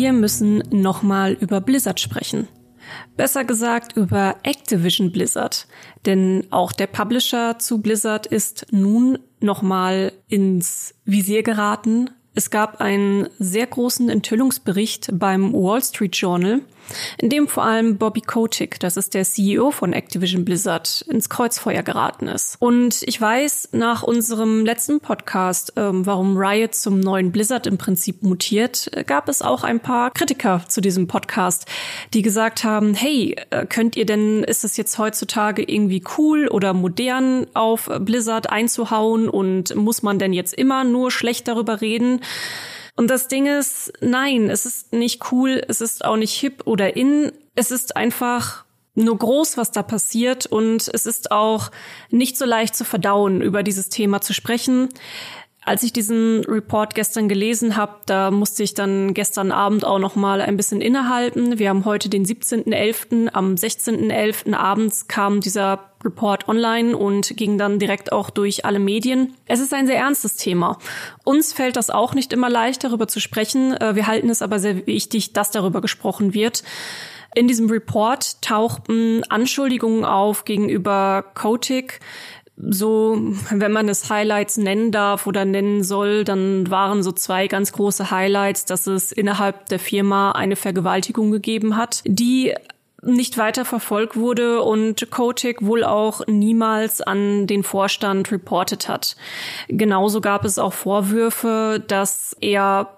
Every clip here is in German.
Wir müssen nochmal über Blizzard sprechen. Besser gesagt über Activision Blizzard. Denn auch der Publisher zu Blizzard ist nun nochmal ins Visier geraten. Es gab einen sehr großen Enthüllungsbericht beim Wall Street Journal, in dem vor allem Bobby Kotick, das ist der CEO von Activision Blizzard, ins Kreuzfeuer geraten ist. Und ich weiß nach unserem letzten Podcast, ähm, warum Riot zum neuen Blizzard im Prinzip mutiert, gab es auch ein paar Kritiker zu diesem Podcast, die gesagt haben, hey, äh, könnt ihr denn, ist es jetzt heutzutage irgendwie cool oder modern auf Blizzard einzuhauen und muss man denn jetzt immer nur schlecht darüber reden? Und das Ding ist, nein, es ist nicht cool, es ist auch nicht hip oder in, es ist einfach nur groß, was da passiert und es ist auch nicht so leicht zu verdauen, über dieses Thema zu sprechen. Als ich diesen Report gestern gelesen habe, da musste ich dann gestern Abend auch noch mal ein bisschen innehalten. Wir haben heute den 17.11. Am 16.11. abends kam dieser Report online und ging dann direkt auch durch alle Medien. Es ist ein sehr ernstes Thema. Uns fällt das auch nicht immer leicht, darüber zu sprechen. Äh, wir halten es aber sehr wichtig, dass darüber gesprochen wird. In diesem Report tauchten Anschuldigungen auf gegenüber Kotick, so, wenn man es Highlights nennen darf oder nennen soll, dann waren so zwei ganz große Highlights, dass es innerhalb der Firma eine Vergewaltigung gegeben hat, die nicht weiter verfolgt wurde und Kotick wohl auch niemals an den Vorstand reportet hat. Genauso gab es auch Vorwürfe, dass er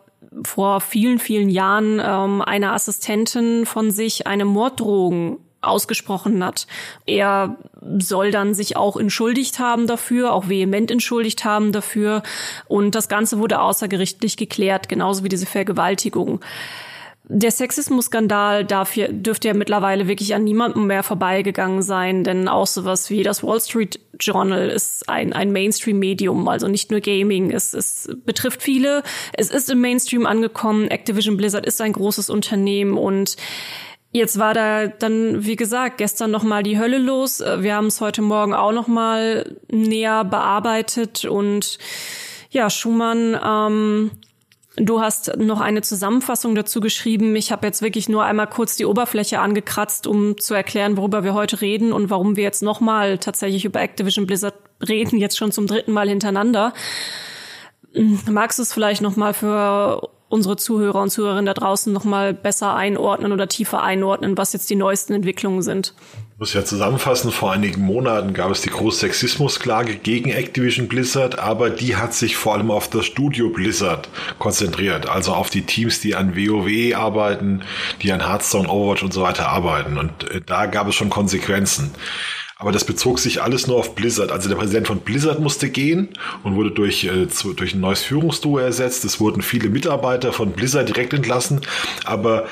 vor vielen, vielen Jahren ähm, einer Assistentin von sich eine Morddrohung ausgesprochen hat. Er soll dann sich auch entschuldigt haben dafür, auch vehement entschuldigt haben dafür. Und das Ganze wurde außergerichtlich geklärt, genauso wie diese Vergewaltigung. Der Sexismus-Skandal dürfte ja mittlerweile wirklich an niemandem mehr vorbeigegangen sein, denn auch sowas wie das Wall Street Journal ist ein, ein Mainstream-Medium, also nicht nur Gaming. Es, es betrifft viele. Es ist im Mainstream angekommen. Activision Blizzard ist ein großes Unternehmen und Jetzt war da dann, wie gesagt, gestern noch mal die Hölle los. Wir haben es heute Morgen auch noch mal näher bearbeitet und ja, Schumann, ähm, du hast noch eine Zusammenfassung dazu geschrieben. Ich habe jetzt wirklich nur einmal kurz die Oberfläche angekratzt, um zu erklären, worüber wir heute reden und warum wir jetzt noch mal tatsächlich über Activision Blizzard reden, jetzt schon zum dritten Mal hintereinander. Magst du es vielleicht noch mal für unsere Zuhörer und Zuhörerinnen da draußen noch mal besser einordnen oder tiefer einordnen, was jetzt die neuesten Entwicklungen sind. Ich muss ja zusammenfassen, vor einigen Monaten gab es die große Sexismusklage gegen Activision Blizzard, aber die hat sich vor allem auf das Studio Blizzard konzentriert, also auf die Teams, die an WoW arbeiten, die an Hearthstone, Overwatch und so weiter arbeiten. Und äh, da gab es schon Konsequenzen. Aber das bezog sich alles nur auf Blizzard. Also der Präsident von Blizzard musste gehen und wurde durch, äh, zu, durch ein neues Führungsduo ersetzt. Es wurden viele Mitarbeiter von Blizzard direkt entlassen. Aber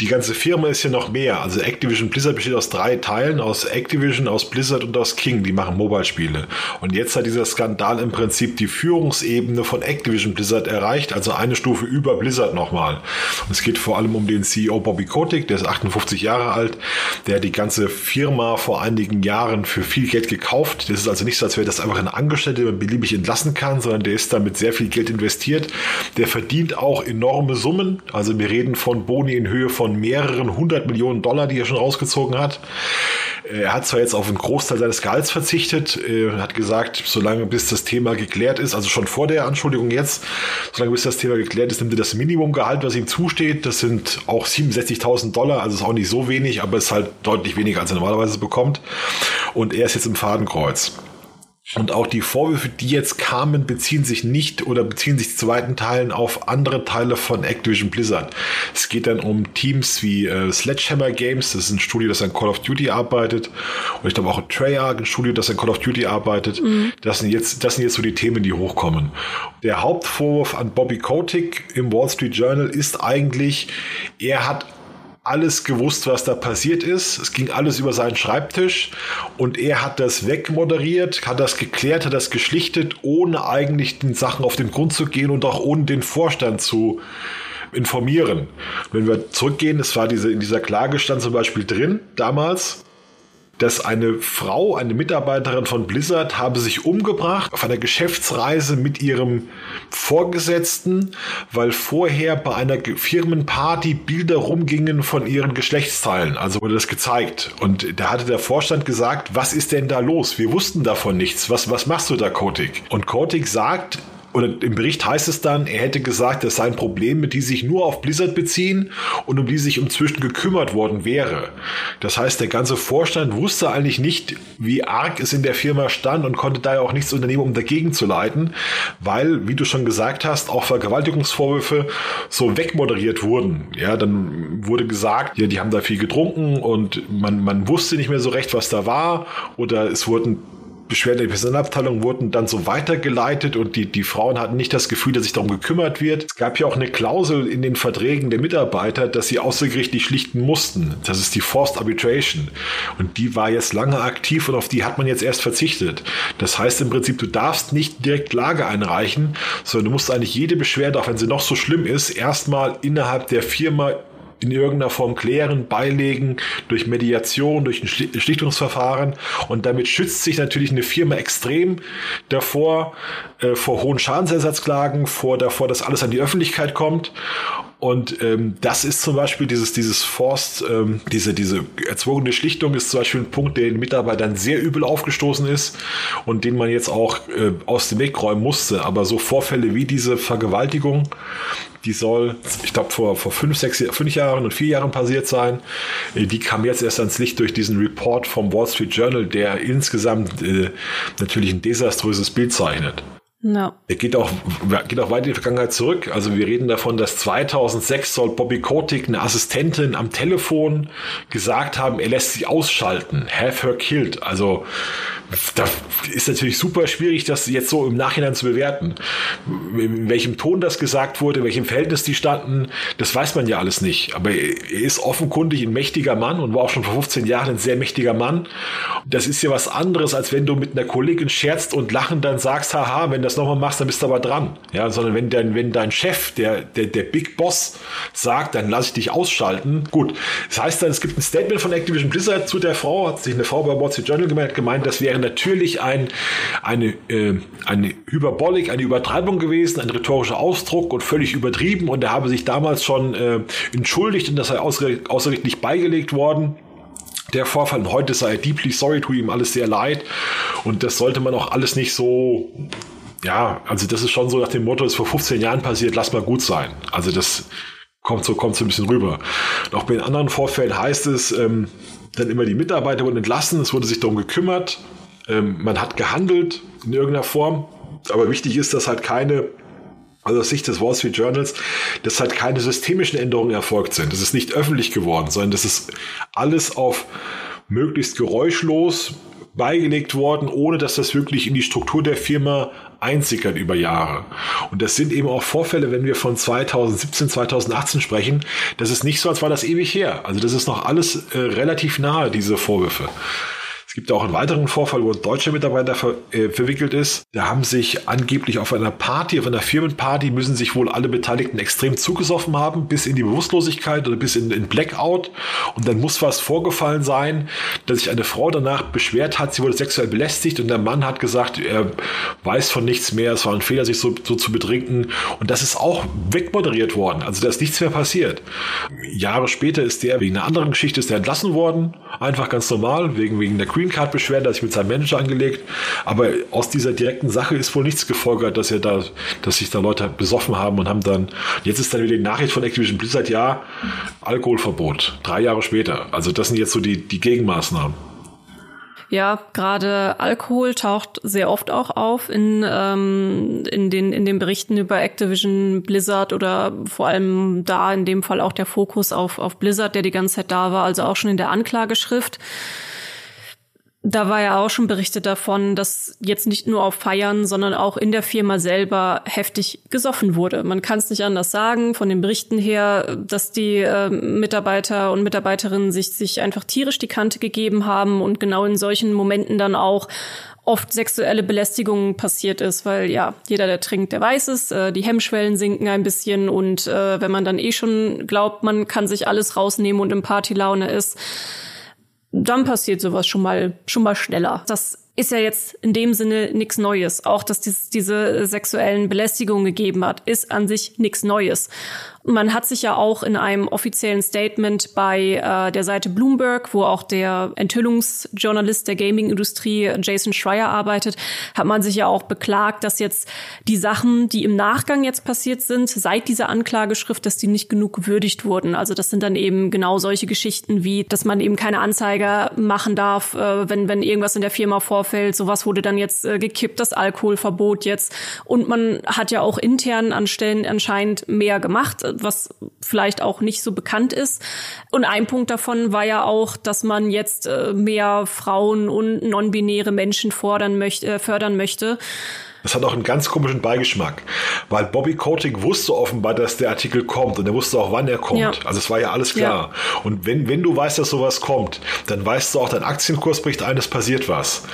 die ganze Firma ist ja noch mehr. Also Activision Blizzard besteht aus drei Teilen, aus Activision, aus Blizzard und aus King. Die machen Mobile-Spiele. Und jetzt hat dieser Skandal im Prinzip die Führungsebene von Activision Blizzard erreicht, also eine Stufe über Blizzard nochmal. Und es geht vor allem um den CEO Bobby Kotick, der ist 58 Jahre alt, der die ganze Firma vor einigen Jahren für viel Geld gekauft. Das ist also nicht so, als wäre das einfach ein Angestellter, den man beliebig entlassen kann, sondern der ist damit sehr viel Geld investiert. Der verdient auch enorme Summen. Also wir reden von Boni in Höhe von von mehreren hundert Millionen Dollar, die er schon rausgezogen hat. Er hat zwar jetzt auf einen Großteil seines Gehalts verzichtet, hat gesagt, solange bis das Thema geklärt ist, also schon vor der Anschuldigung jetzt, solange bis das Thema geklärt ist, nimmt er das Minimumgehalt, was ihm zusteht. Das sind auch 67.000 Dollar, also ist auch nicht so wenig, aber ist halt deutlich weniger, als er normalerweise bekommt. Und er ist jetzt im Fadenkreuz. Und auch die Vorwürfe, die jetzt kamen, beziehen sich nicht oder beziehen sich zu weiten Teilen auf andere Teile von Activision Blizzard. Es geht dann um Teams wie äh, Sledgehammer Games, das ist ein Studio, das an Call of Duty arbeitet. Und ich glaube auch Treyarch, ein Studio, das an Call of Duty arbeitet. Mhm. Das, sind jetzt, das sind jetzt so die Themen, die hochkommen. Der Hauptvorwurf an Bobby Kotick im Wall Street Journal ist eigentlich, er hat alles gewusst, was da passiert ist. Es ging alles über seinen Schreibtisch und er hat das wegmoderiert, hat das geklärt, hat das geschlichtet, ohne eigentlich den Sachen auf den Grund zu gehen und auch ohne den Vorstand zu informieren. Wenn wir zurückgehen, es war diese, in dieser Klage stand zum Beispiel drin, damals, dass eine Frau, eine Mitarbeiterin von Blizzard, habe sich umgebracht auf einer Geschäftsreise mit ihrem Vorgesetzten, weil vorher bei einer Firmenparty Bilder rumgingen von ihren Geschlechtsteilen. Also wurde das gezeigt. Und da hatte der Vorstand gesagt, was ist denn da los? Wir wussten davon nichts. Was, was machst du da, Kotik? Und Kotik sagt, oder im Bericht heißt es dann, er hätte gesagt, das seien Probleme, die sich nur auf Blizzard beziehen und um die sich inzwischen gekümmert worden wäre. Das heißt, der ganze Vorstand wusste eigentlich nicht, wie arg es in der Firma stand und konnte daher auch nichts unternehmen, um dagegen zu leiten, weil, wie du schon gesagt hast, auch Vergewaltigungsvorwürfe so wegmoderiert wurden. Ja, dann wurde gesagt, ja, die haben da viel getrunken und man, man wusste nicht mehr so recht, was da war oder es wurden Beschwerden der Personalabteilung wurden dann so weitergeleitet und die, die Frauen hatten nicht das Gefühl, dass sich darum gekümmert wird. Es gab ja auch eine Klausel in den Verträgen der Mitarbeiter, dass sie außergerichtlich schlichten mussten. Das ist die Forced Arbitration. Und die war jetzt lange aktiv und auf die hat man jetzt erst verzichtet. Das heißt im Prinzip, du darfst nicht direkt Klage einreichen, sondern du musst eigentlich jede Beschwerde, auch wenn sie noch so schlimm ist, erstmal innerhalb der Firma in irgendeiner Form klären, beilegen, durch Mediation, durch ein Schlichtungsverfahren. Und damit schützt sich natürlich eine Firma extrem davor, äh, vor hohen Schadensersatzklagen, vor davor, dass alles an die Öffentlichkeit kommt. Und ähm, das ist zum Beispiel dieses, dieses Forst, ähm, diese, diese erzwungene Schlichtung ist zum Beispiel ein Punkt, der den Mitarbeitern sehr übel aufgestoßen ist und den man jetzt auch äh, aus dem Weg räumen musste. Aber so Vorfälle wie diese Vergewaltigung, die soll, ich glaube, vor, vor fünf, sechs, fünf Jahren und vier Jahren passiert sein. Äh, die kam jetzt erst ans Licht durch diesen Report vom Wall Street Journal, der insgesamt äh, natürlich ein desaströses Bild zeichnet. No. Er geht auch, geht auch weit in die Vergangenheit zurück. Also wir reden davon, dass 2006 soll Bobby Kotick, eine Assistentin am Telefon, gesagt haben, er lässt sie ausschalten. Have her killed. Also da ist natürlich super schwierig, das jetzt so im Nachhinein zu bewerten. In welchem Ton das gesagt wurde, in welchem Verhältnis die standen, das weiß man ja alles nicht. Aber er ist offenkundig ein mächtiger Mann und war auch schon vor 15 Jahren ein sehr mächtiger Mann. Das ist ja was anderes, als wenn du mit einer Kollegin scherzt und lachend dann sagst, haha, wenn du das nochmal machst, dann bist du aber dran. Ja, sondern wenn dein, wenn dein Chef, der, der, der Big Boss sagt, dann lass ich dich ausschalten. Gut. Das heißt dann, es gibt ein Statement von Activision Blizzard zu der Frau, hat sich eine Frau bei Wall Street Journal gemeint, gemeint das wäre natürlich ein, eine, äh, eine Hyperbolik, eine Übertreibung gewesen, ein rhetorischer Ausdruck und völlig übertrieben und er habe sich damals schon äh, entschuldigt und das sei außergerichtlich beigelegt worden der Vorfall. Und heute sei er deeply sorry, tut ihm alles sehr leid. Und das sollte man auch alles nicht so, ja, also das ist schon so nach dem Motto, es ist vor 15 Jahren passiert, lass mal gut sein. Also das kommt so, kommt so ein bisschen rüber. Und auch bei den anderen Vorfällen heißt es, ähm, dann immer die Mitarbeiter wurden entlassen, es wurde sich darum gekümmert, ähm, man hat gehandelt in irgendeiner Form. Aber wichtig ist, dass halt keine also aus Sicht des Wall Street Journals, dass halt keine systemischen Änderungen erfolgt sind. Das ist nicht öffentlich geworden, sondern das ist alles auf möglichst geräuschlos beigelegt worden, ohne dass das wirklich in die Struktur der Firma einsickert über Jahre. Und das sind eben auch Vorfälle, wenn wir von 2017, 2018 sprechen, das ist nicht so, als war das ewig her. Also das ist noch alles äh, relativ nahe, diese Vorwürfe. Gibt auch einen weiteren Vorfall, wo ein deutscher Mitarbeiter ver äh, verwickelt ist. Da haben sich angeblich auf einer Party, auf einer Firmenparty, müssen sich wohl alle Beteiligten extrem zugesoffen haben, bis in die Bewusstlosigkeit oder bis in, in Blackout. Und dann muss was vorgefallen sein, dass sich eine Frau danach beschwert hat, sie wurde sexuell belästigt und der Mann hat gesagt, er weiß von nichts mehr, es war ein Fehler, sich so, so zu betrinken. Und das ist auch wegmoderiert worden. Also da ist nichts mehr passiert. Jahre später ist der wegen einer anderen Geschichte ist der entlassen worden. Einfach ganz normal, wegen, wegen der Green Card Beschwerde, hat sich mit seinem Manager angelegt. Aber aus dieser direkten Sache ist wohl nichts gefolgert, dass er da, dass sich da Leute besoffen haben und haben dann, jetzt ist dann wieder die Nachricht von Activision Blizzard, ja, Alkoholverbot. Drei Jahre später. Also das sind jetzt so die, die Gegenmaßnahmen. Ja, gerade Alkohol taucht sehr oft auch auf in, ähm, in, den, in den Berichten über Activision Blizzard oder vor allem da in dem Fall auch der Fokus auf, auf Blizzard, der die ganze Zeit da war, also auch schon in der Anklageschrift. Da war ja auch schon berichtet davon, dass jetzt nicht nur auf Feiern, sondern auch in der Firma selber heftig gesoffen wurde. Man kann es nicht anders sagen, von den Berichten her, dass die äh, Mitarbeiter und Mitarbeiterinnen sich, sich einfach tierisch die Kante gegeben haben und genau in solchen Momenten dann auch oft sexuelle Belästigung passiert ist, weil ja, jeder, der trinkt, der weiß es, äh, die Hemmschwellen sinken ein bisschen und äh, wenn man dann eh schon glaubt, man kann sich alles rausnehmen und im Partylaune ist, dann passiert sowas schon mal, schon mal schneller. Das ist ja jetzt in dem Sinne nichts Neues. Auch, dass dies, diese sexuellen Belästigungen gegeben hat, ist an sich nichts Neues. Man hat sich ja auch in einem offiziellen Statement bei äh, der Seite Bloomberg, wo auch der Enthüllungsjournalist der Gaming-Industrie Jason Schreier arbeitet, hat man sich ja auch beklagt, dass jetzt die Sachen, die im Nachgang jetzt passiert sind, seit dieser Anklageschrift, dass die nicht genug gewürdigt wurden. Also das sind dann eben genau solche Geschichten wie, dass man eben keine Anzeige machen darf, äh, wenn, wenn irgendwas in der Firma vorfällt. Sowas wurde dann jetzt äh, gekippt, das Alkoholverbot jetzt. Und man hat ja auch intern an Stellen anscheinend mehr gemacht was vielleicht auch nicht so bekannt ist. Und ein Punkt davon war ja auch, dass man jetzt äh, mehr Frauen und non-binäre Menschen fordern möchte, äh, fördern möchte. Das hat auch einen ganz komischen Beigeschmack, weil Bobby Kotick wusste offenbar, dass der Artikel kommt und er wusste auch, wann er kommt. Ja. Also es war ja alles klar. Ja. Und wenn, wenn du weißt, dass sowas kommt, dann weißt du auch, dein Aktienkurs bricht ein, es passiert was.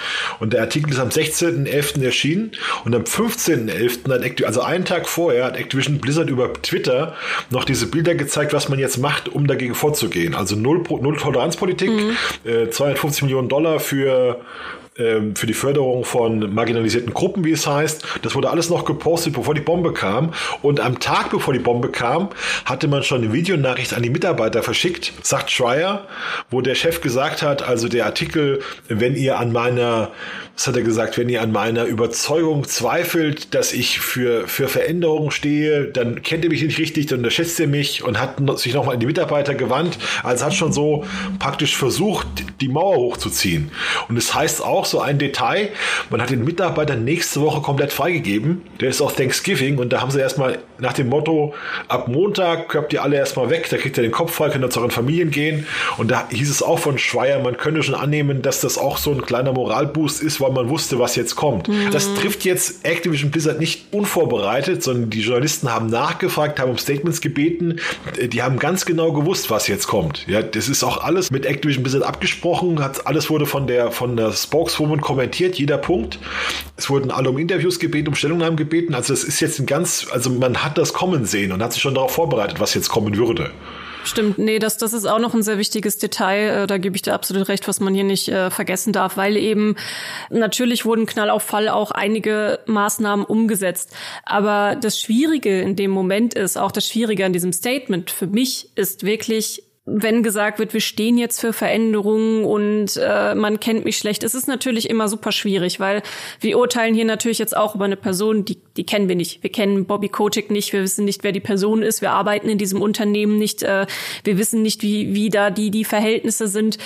Und der Artikel ist am 16.11. erschienen und am 15.11., also einen Tag vorher, hat Activision Blizzard über Twitter noch diese Bilder gezeigt, was man jetzt macht, um dagegen vorzugehen. Also Null, Null Toleranzpolitik, mhm. äh, 250 Millionen Dollar für für die Förderung von marginalisierten Gruppen, wie es heißt. Das wurde alles noch gepostet, bevor die Bombe kam. Und am Tag, bevor die Bombe kam, hatte man schon eine Videonachricht an die Mitarbeiter verschickt, sagt Schreier, wo der Chef gesagt hat, also der Artikel, wenn ihr an meiner was hat er gesagt, wenn ihr an meiner Überzeugung zweifelt, dass ich für, für Veränderungen stehe, dann kennt ihr mich nicht richtig, dann unterschätzt ihr mich und hat sich nochmal an die Mitarbeiter gewandt. Also hat schon so praktisch versucht, die Mauer hochzuziehen. Und es das heißt auch so ein Detail, man hat den Mitarbeitern nächste Woche komplett freigegeben. Der ist auch Thanksgiving und da haben sie erstmal nach dem Motto, ab Montag könnt ihr alle erstmal weg, da kriegt ihr den Kopf frei, könnt ihr zu euren Familien gehen. Und da hieß es auch von Schweier, man könnte schon annehmen, dass das auch so ein kleiner Moralboost ist, weil man wusste, was jetzt kommt. Mhm. Das trifft jetzt Activision Blizzard nicht unvorbereitet, sondern die Journalisten haben nachgefragt, haben um Statements gebeten. Die haben ganz genau gewusst, was jetzt kommt. Ja, das ist auch alles mit Activision Blizzard abgesprochen. Hat, alles wurde von der, von der Spokeswoman kommentiert, jeder Punkt. Es wurden alle um Interviews gebeten, um Stellungnahmen gebeten. Also das ist jetzt ein ganz, also man hat das kommen sehen und hat sich schon darauf vorbereitet, was jetzt kommen würde. Stimmt, nee, das, das ist auch noch ein sehr wichtiges Detail. Äh, da gebe ich dir absolut recht, was man hier nicht äh, vergessen darf, weil eben natürlich wurden Knall auf Fall auch einige Maßnahmen umgesetzt. Aber das Schwierige in dem Moment ist, auch das Schwierige an diesem Statement für mich ist wirklich, wenn gesagt wird, wir stehen jetzt für Veränderungen und äh, man kennt mich schlecht, es ist natürlich immer super schwierig, weil wir urteilen hier natürlich jetzt auch über eine Person, die, die kennen wir nicht. Wir kennen Bobby Kotick nicht, wir wissen nicht, wer die Person ist, wir arbeiten in diesem Unternehmen nicht, äh, wir wissen nicht, wie, wie da die, die Verhältnisse sind.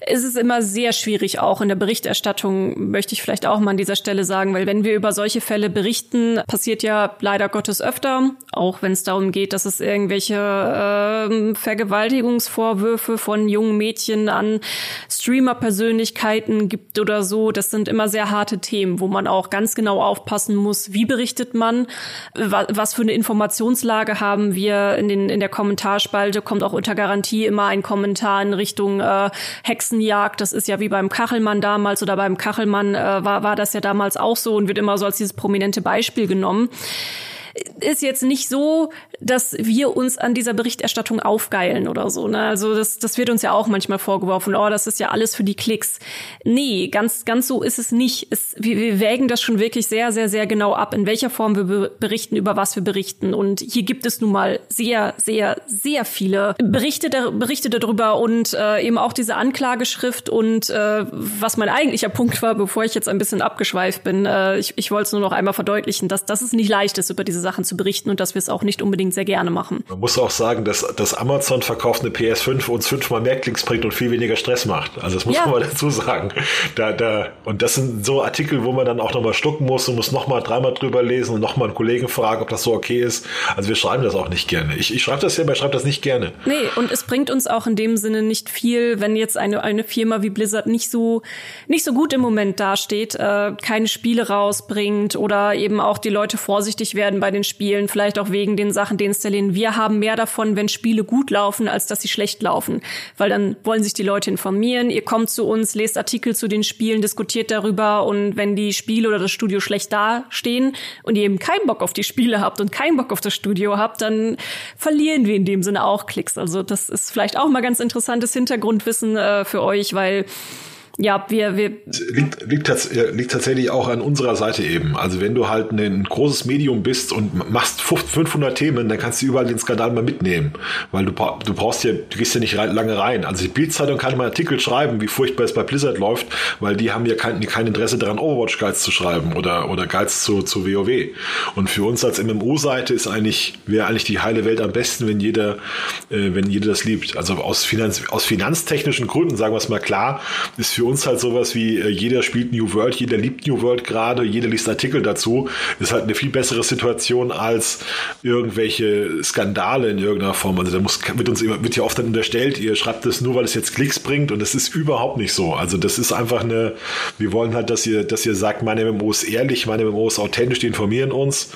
Es ist immer sehr schwierig, auch in der Berichterstattung, möchte ich vielleicht auch mal an dieser Stelle sagen, weil wenn wir über solche Fälle berichten, passiert ja leider Gottes öfter, auch wenn es darum geht, dass es irgendwelche äh, Vergewaltigungen Beziehungsvorwürfe von jungen Mädchen an Streamer-Persönlichkeiten gibt oder so. Das sind immer sehr harte Themen, wo man auch ganz genau aufpassen muss, wie berichtet man, was für eine Informationslage haben wir. In, den, in der Kommentarspalte kommt auch unter Garantie immer ein Kommentar in Richtung äh, Hexenjagd. Das ist ja wie beim Kachelmann damals oder beim Kachelmann äh, war, war das ja damals auch so und wird immer so als dieses prominente Beispiel genommen ist jetzt nicht so, dass wir uns an dieser Berichterstattung aufgeilen oder so. Ne? Also das, das wird uns ja auch manchmal vorgeworfen, oh, das ist ja alles für die Klicks. Nee, ganz, ganz so ist es nicht. Es, wir, wir wägen das schon wirklich sehr, sehr, sehr genau ab, in welcher Form wir berichten, über was wir berichten. Und hier gibt es nun mal sehr, sehr, sehr viele Berichte, Berichte darüber und äh, eben auch diese Anklageschrift und äh, was mein eigentlicher Punkt war, bevor ich jetzt ein bisschen abgeschweift bin. Äh, ich ich wollte es nur noch einmal verdeutlichen, dass, dass es nicht leicht ist, über diese Sachen zu berichten und dass wir es auch nicht unbedingt sehr gerne machen. Man muss auch sagen, dass, dass Amazon verkauft eine PS5 uns fünfmal mehr Klicks bringt und viel weniger Stress macht. Also das muss ja. man mal dazu sagen. Da, da, und das sind so Artikel, wo man dann auch nochmal stucken muss und muss nochmal dreimal drüber lesen und nochmal einen Kollegen fragen, ob das so okay ist. Also wir schreiben das auch nicht gerne. Ich, ich schreibe das ja, aber ich schreibe das nicht gerne. Nee, und es bringt uns auch in dem Sinne nicht viel, wenn jetzt eine, eine Firma wie Blizzard nicht so, nicht so gut im Moment dasteht, äh, keine Spiele rausbringt oder eben auch die Leute vorsichtig werden bei den Spielen Spielen, vielleicht auch wegen den Sachen deinstallieren. Wir haben mehr davon, wenn Spiele gut laufen, als dass sie schlecht laufen. Weil dann wollen sich die Leute informieren, ihr kommt zu uns, lest Artikel zu den Spielen, diskutiert darüber und wenn die Spiele oder das Studio schlecht dastehen und ihr eben keinen Bock auf die Spiele habt und keinen Bock auf das Studio habt, dann verlieren wir in dem Sinne auch Klicks. Also das ist vielleicht auch mal ganz interessantes Hintergrundwissen äh, für euch, weil ja, wir, wir liegt, liegt, liegt tatsächlich auch an unserer Seite eben. Also wenn du halt ein großes Medium bist und machst 500 Themen, dann kannst du überall den Skandal mal mitnehmen, weil du, du brauchst ja, du gehst ja nicht lange rein. Also die Bildzeitung kann mal Artikel schreiben, wie furchtbar es bei Blizzard läuft, weil die haben ja kein, kein Interesse daran, Overwatch Guides zu schreiben oder, oder Guides zu, zu WoW. Und für uns als MMO-Seite ist eigentlich, wäre eigentlich die heile Welt am besten, wenn jeder, äh, wenn jeder das liebt. Also aus, Finanz, aus finanztechnischen Gründen, sagen wir es mal klar, ist für uns halt sowas wie, äh, jeder spielt New World, jeder liebt New World gerade, jeder liest Artikel dazu. Ist halt eine viel bessere Situation als irgendwelche Skandale in irgendeiner Form. Also da muss, wird uns wird ja oft dann unterstellt, ihr schreibt das nur, weil es jetzt Klicks bringt und das ist überhaupt nicht so. Also das ist einfach eine, wir wollen halt, dass ihr, dass ihr sagt, meine MMO ist ehrlich, meine MMO ist authentisch, die informieren uns.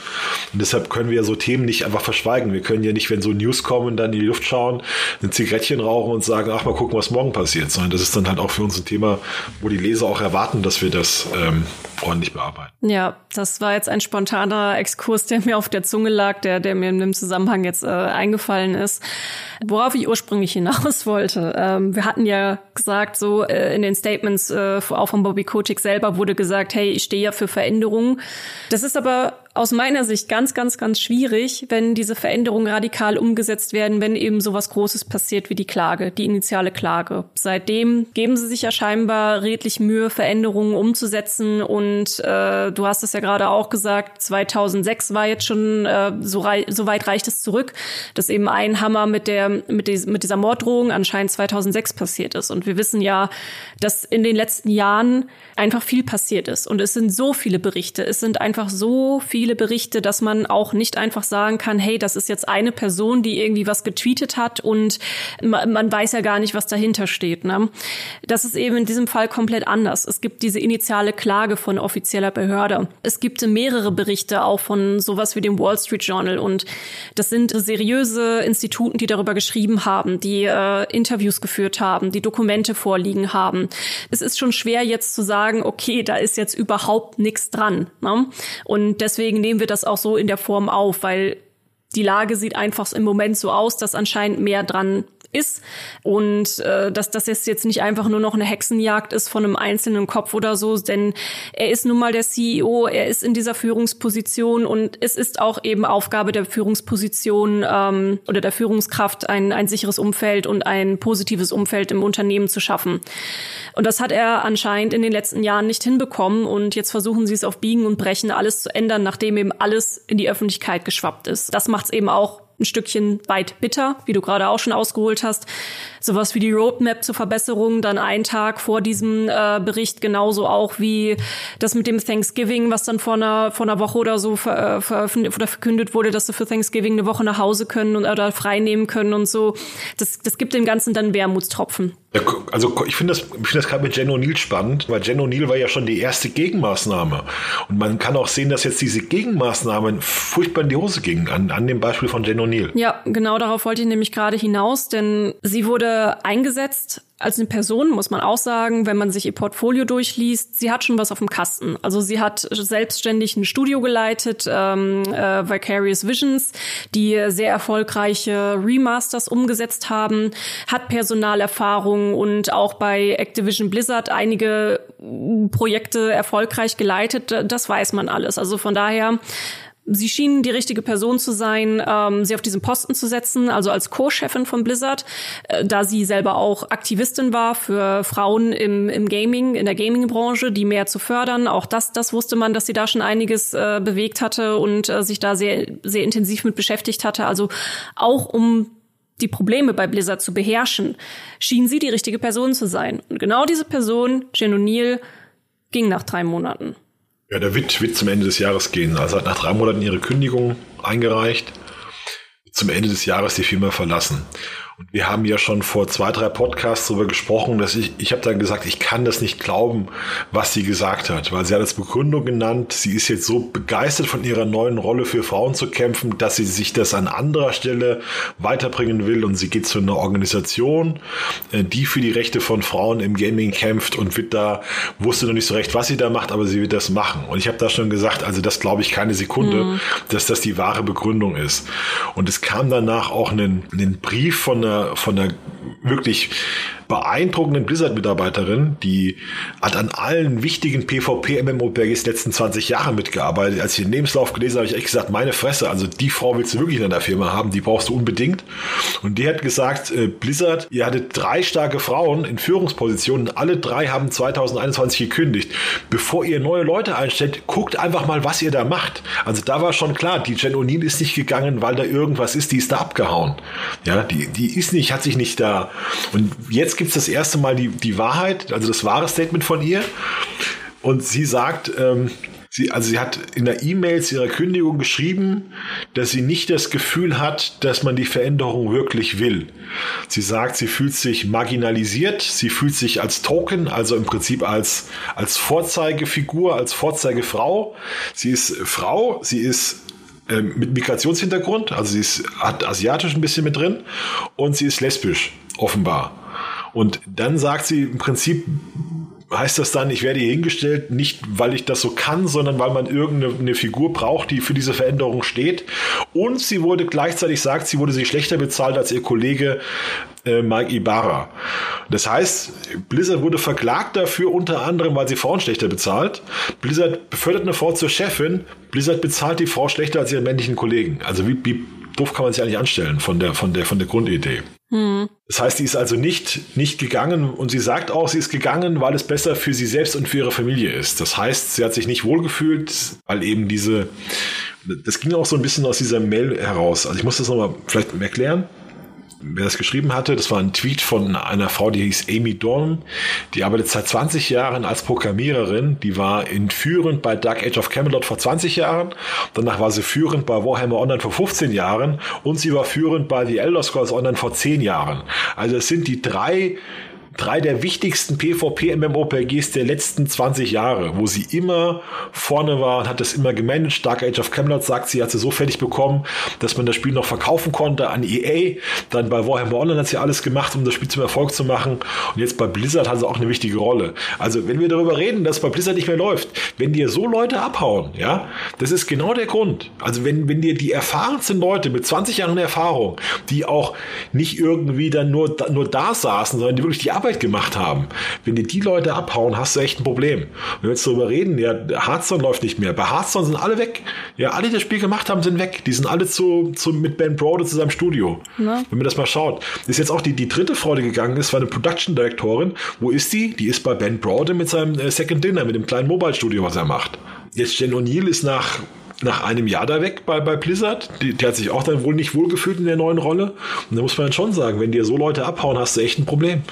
Und deshalb können wir so Themen nicht einfach verschweigen. Wir können ja nicht, wenn so News kommen, dann in die Luft schauen, ein Zigarettchen rauchen und sagen, ach mal gucken, was morgen passiert, sondern das ist dann halt auch für uns ein Thema, wo die Leser auch erwarten, dass wir das ähm, ordentlich bearbeiten. Ja, das war jetzt ein spontaner Exkurs, der mir auf der Zunge lag, der, der mir in dem Zusammenhang jetzt äh, eingefallen ist. Worauf ich ursprünglich hinaus wollte. Ähm, wir hatten ja gesagt, so äh, in den Statements äh, auch von Bobby Kotick selber wurde gesagt, hey, ich stehe ja für Veränderungen. Das ist aber aus meiner Sicht ganz, ganz, ganz schwierig, wenn diese Veränderungen radikal umgesetzt werden, wenn eben sowas Großes passiert wie die Klage, die initiale Klage. Seitdem geben sie sich ja scheinbar redlich Mühe, Veränderungen umzusetzen und äh, du hast es ja gerade auch gesagt, 2006 war jetzt schon äh, so, rei so weit reicht es zurück, dass eben ein Hammer mit der mit, des mit dieser Morddrohung anscheinend 2006 passiert ist und wir wissen ja, dass in den letzten Jahren einfach viel passiert ist und es sind so viele Berichte, es sind einfach so viele viele Berichte, dass man auch nicht einfach sagen kann, hey, das ist jetzt eine Person, die irgendwie was getweetet hat und man, man weiß ja gar nicht, was dahinter steht. Ne? Das ist eben in diesem Fall komplett anders. Es gibt diese initiale Klage von offizieller Behörde. Es gibt mehrere Berichte auch von sowas wie dem Wall Street Journal und das sind seriöse Instituten, die darüber geschrieben haben, die äh, Interviews geführt haben, die Dokumente vorliegen haben. Es ist schon schwer jetzt zu sagen, okay, da ist jetzt überhaupt nichts dran. Ne? Und deswegen nehmen wir das auch so in der Form auf, weil die Lage sieht einfach im Moment so aus, dass anscheinend mehr dran ist und äh, dass das jetzt nicht einfach nur noch eine Hexenjagd ist von einem einzelnen Kopf oder so, denn er ist nun mal der CEO, er ist in dieser Führungsposition und es ist auch eben Aufgabe der Führungsposition ähm, oder der Führungskraft, ein, ein sicheres Umfeld und ein positives Umfeld im Unternehmen zu schaffen. Und das hat er anscheinend in den letzten Jahren nicht hinbekommen und jetzt versuchen sie es auf Biegen und Brechen alles zu ändern, nachdem eben alles in die Öffentlichkeit geschwappt ist. Das macht es eben auch ein Stückchen weit bitter, wie du gerade auch schon ausgeholt hast. Sowas wie die Roadmap zur Verbesserung dann einen Tag vor diesem äh, Bericht genauso auch wie das mit dem Thanksgiving, was dann vor einer, vor einer Woche oder so ver, äh, veröffentlicht oder verkündet wurde, dass sie für Thanksgiving eine Woche nach Hause können und, oder frei nehmen können und so. Das, das gibt dem Ganzen dann Wermutstropfen. Also ich finde das, ich finde das gerade mit Jen O'Neill spannend, weil Jen O'Neill war ja schon die erste Gegenmaßnahme. Und man kann auch sehen, dass jetzt diese Gegenmaßnahmen furchtbar in die Hose gingen, an, an dem Beispiel von Jen O'Neill. Ja, genau darauf wollte ich nämlich gerade hinaus, denn sie wurde eingesetzt als eine Person, muss man auch sagen, wenn man sich ihr Portfolio durchliest, sie hat schon was auf dem Kasten. Also sie hat selbstständig ein Studio geleitet, ähm, äh, Vicarious Visions, die sehr erfolgreiche Remasters umgesetzt haben, hat Personalerfahrung und auch bei Activision Blizzard einige Projekte erfolgreich geleitet. Das weiß man alles. Also von daher Sie schienen die richtige Person zu sein, ähm, sie auf diesen Posten zu setzen, also als Co-Chefin von Blizzard, äh, da sie selber auch Aktivistin war für Frauen im, im Gaming, in der Gaming-Branche, die mehr zu fördern. Auch das, das wusste man, dass sie da schon einiges äh, bewegt hatte und äh, sich da sehr, sehr intensiv mit beschäftigt hatte. Also auch um die Probleme bei Blizzard zu beherrschen, schien sie die richtige Person zu sein. Und genau diese Person, Jen O'Neill, ging nach drei Monaten. Ja, der wird, wird zum Ende des Jahres gehen. Also hat nach drei Monaten ihre Kündigung eingereicht, zum Ende des Jahres die Firma verlassen. Wir haben ja schon vor zwei, drei Podcasts darüber gesprochen, dass ich, ich habe dann gesagt, ich kann das nicht glauben, was sie gesagt hat, weil sie hat als Begründung genannt, sie ist jetzt so begeistert von ihrer neuen Rolle für Frauen zu kämpfen, dass sie sich das an anderer Stelle weiterbringen will und sie geht zu einer Organisation, äh, die für die Rechte von Frauen im Gaming kämpft und wird da, wusste noch nicht so recht, was sie da macht, aber sie wird das machen. Und ich habe da schon gesagt, also das glaube ich keine Sekunde, mhm. dass das die wahre Begründung ist. Und es kam danach auch ein, ein Brief von einer, von einer wirklich beeindruckenden Blizzard-Mitarbeiterin, die hat an allen wichtigen PvP-MMORPGs letzten 20 Jahre mitgearbeitet. Als ich den Lebenslauf gelesen habe, habe ich echt gesagt, meine Fresse, also die Frau willst du wirklich in deiner Firma haben, die brauchst du unbedingt. Und die hat gesagt, äh, Blizzard, ihr hattet drei starke Frauen in Führungspositionen, alle drei haben 2021 gekündigt. Bevor ihr neue Leute einstellt, guckt einfach mal, was ihr da macht. Also da war schon klar, die Jen O'Neill ist nicht gegangen, weil da irgendwas ist, die ist da abgehauen. Ja, die, die ist nicht, hat sich nicht da. Und jetzt gibt es das erste Mal die, die Wahrheit, also das wahre Statement von ihr. Und sie sagt, ähm, sie, also sie hat in der E-Mail zu ihrer Kündigung geschrieben, dass sie nicht das Gefühl hat, dass man die Veränderung wirklich will. Sie sagt, sie fühlt sich marginalisiert, sie fühlt sich als Token, also im Prinzip als, als Vorzeigefigur, als Vorzeigefrau. Sie ist Frau, sie ist ähm, mit Migrationshintergrund, also sie ist, hat asiatisch ein bisschen mit drin und sie ist lesbisch, offenbar. Und dann sagt sie im Prinzip, heißt das dann, ich werde hier hingestellt, nicht weil ich das so kann, sondern weil man irgendeine Figur braucht, die für diese Veränderung steht. Und sie wurde gleichzeitig sagt, sie wurde sie schlechter bezahlt als ihr Kollege äh, Mike Ibarra. Das heißt, Blizzard wurde verklagt dafür, unter anderem, weil sie Frauen schlechter bezahlt. Blizzard befördert eine Frau zur Chefin. Blizzard bezahlt die Frau schlechter als ihren männlichen Kollegen. Also wie, wie doof kann man sich eigentlich anstellen von der, von der, von der Grundidee. Hm. Das heißt, sie ist also nicht, nicht gegangen und sie sagt auch, sie ist gegangen, weil es besser für sie selbst und für ihre Familie ist. Das heißt, sie hat sich nicht wohlgefühlt, weil eben diese, das ging auch so ein bisschen aus dieser Mail heraus. Also ich muss das nochmal vielleicht erklären wer das geschrieben hatte, das war ein Tweet von einer Frau, die hieß Amy Dorn. Die arbeitet seit 20 Jahren als Programmiererin. Die war in führend bei Dark Age of Camelot vor 20 Jahren. Danach war sie führend bei Warhammer Online vor 15 Jahren. Und sie war führend bei The Elder Scrolls Online vor 10 Jahren. Also es sind die drei drei der wichtigsten PvP-MMORPGs der letzten 20 Jahre, wo sie immer vorne war und hat das immer gemanagt. Dark Age of Camelot sagt sie, hat sie so fertig bekommen, dass man das Spiel noch verkaufen konnte an EA. Dann bei Warhammer Online hat sie alles gemacht, um das Spiel zum Erfolg zu machen. Und jetzt bei Blizzard hat sie auch eine wichtige Rolle. Also wenn wir darüber reden, dass bei Blizzard nicht mehr läuft, wenn dir so Leute abhauen, ja, das ist genau der Grund. Also wenn, wenn dir die erfahrensten Leute mit 20 Jahren Erfahrung, die auch nicht irgendwie dann nur, nur da saßen, sondern die wirklich die Arbeit gemacht haben. Wenn dir die Leute abhauen, hast du echt ein Problem. Wenn wir jetzt darüber reden, ja, Hearthstone läuft nicht mehr. Bei Hearthstone sind alle weg. Ja, alle, die das Spiel gemacht haben, sind weg. Die sind alle zu, zu mit Ben Brode zu seinem Studio. Ja. Wenn man das mal schaut. Ist jetzt auch die, die dritte Frau, die gegangen ist, war eine Production Direktorin. Wo ist die? Die ist bei Ben Brode mit seinem äh, Second Dinner, mit dem kleinen Mobile-Studio, was er macht. Jetzt Jen O'Neill ist nach nach einem Jahr da weg bei, bei Blizzard. Die, die hat sich auch dann wohl nicht wohlgefühlt in der neuen Rolle. Und da muss man dann schon sagen, wenn dir so Leute abhauen, hast du echt ein Problem.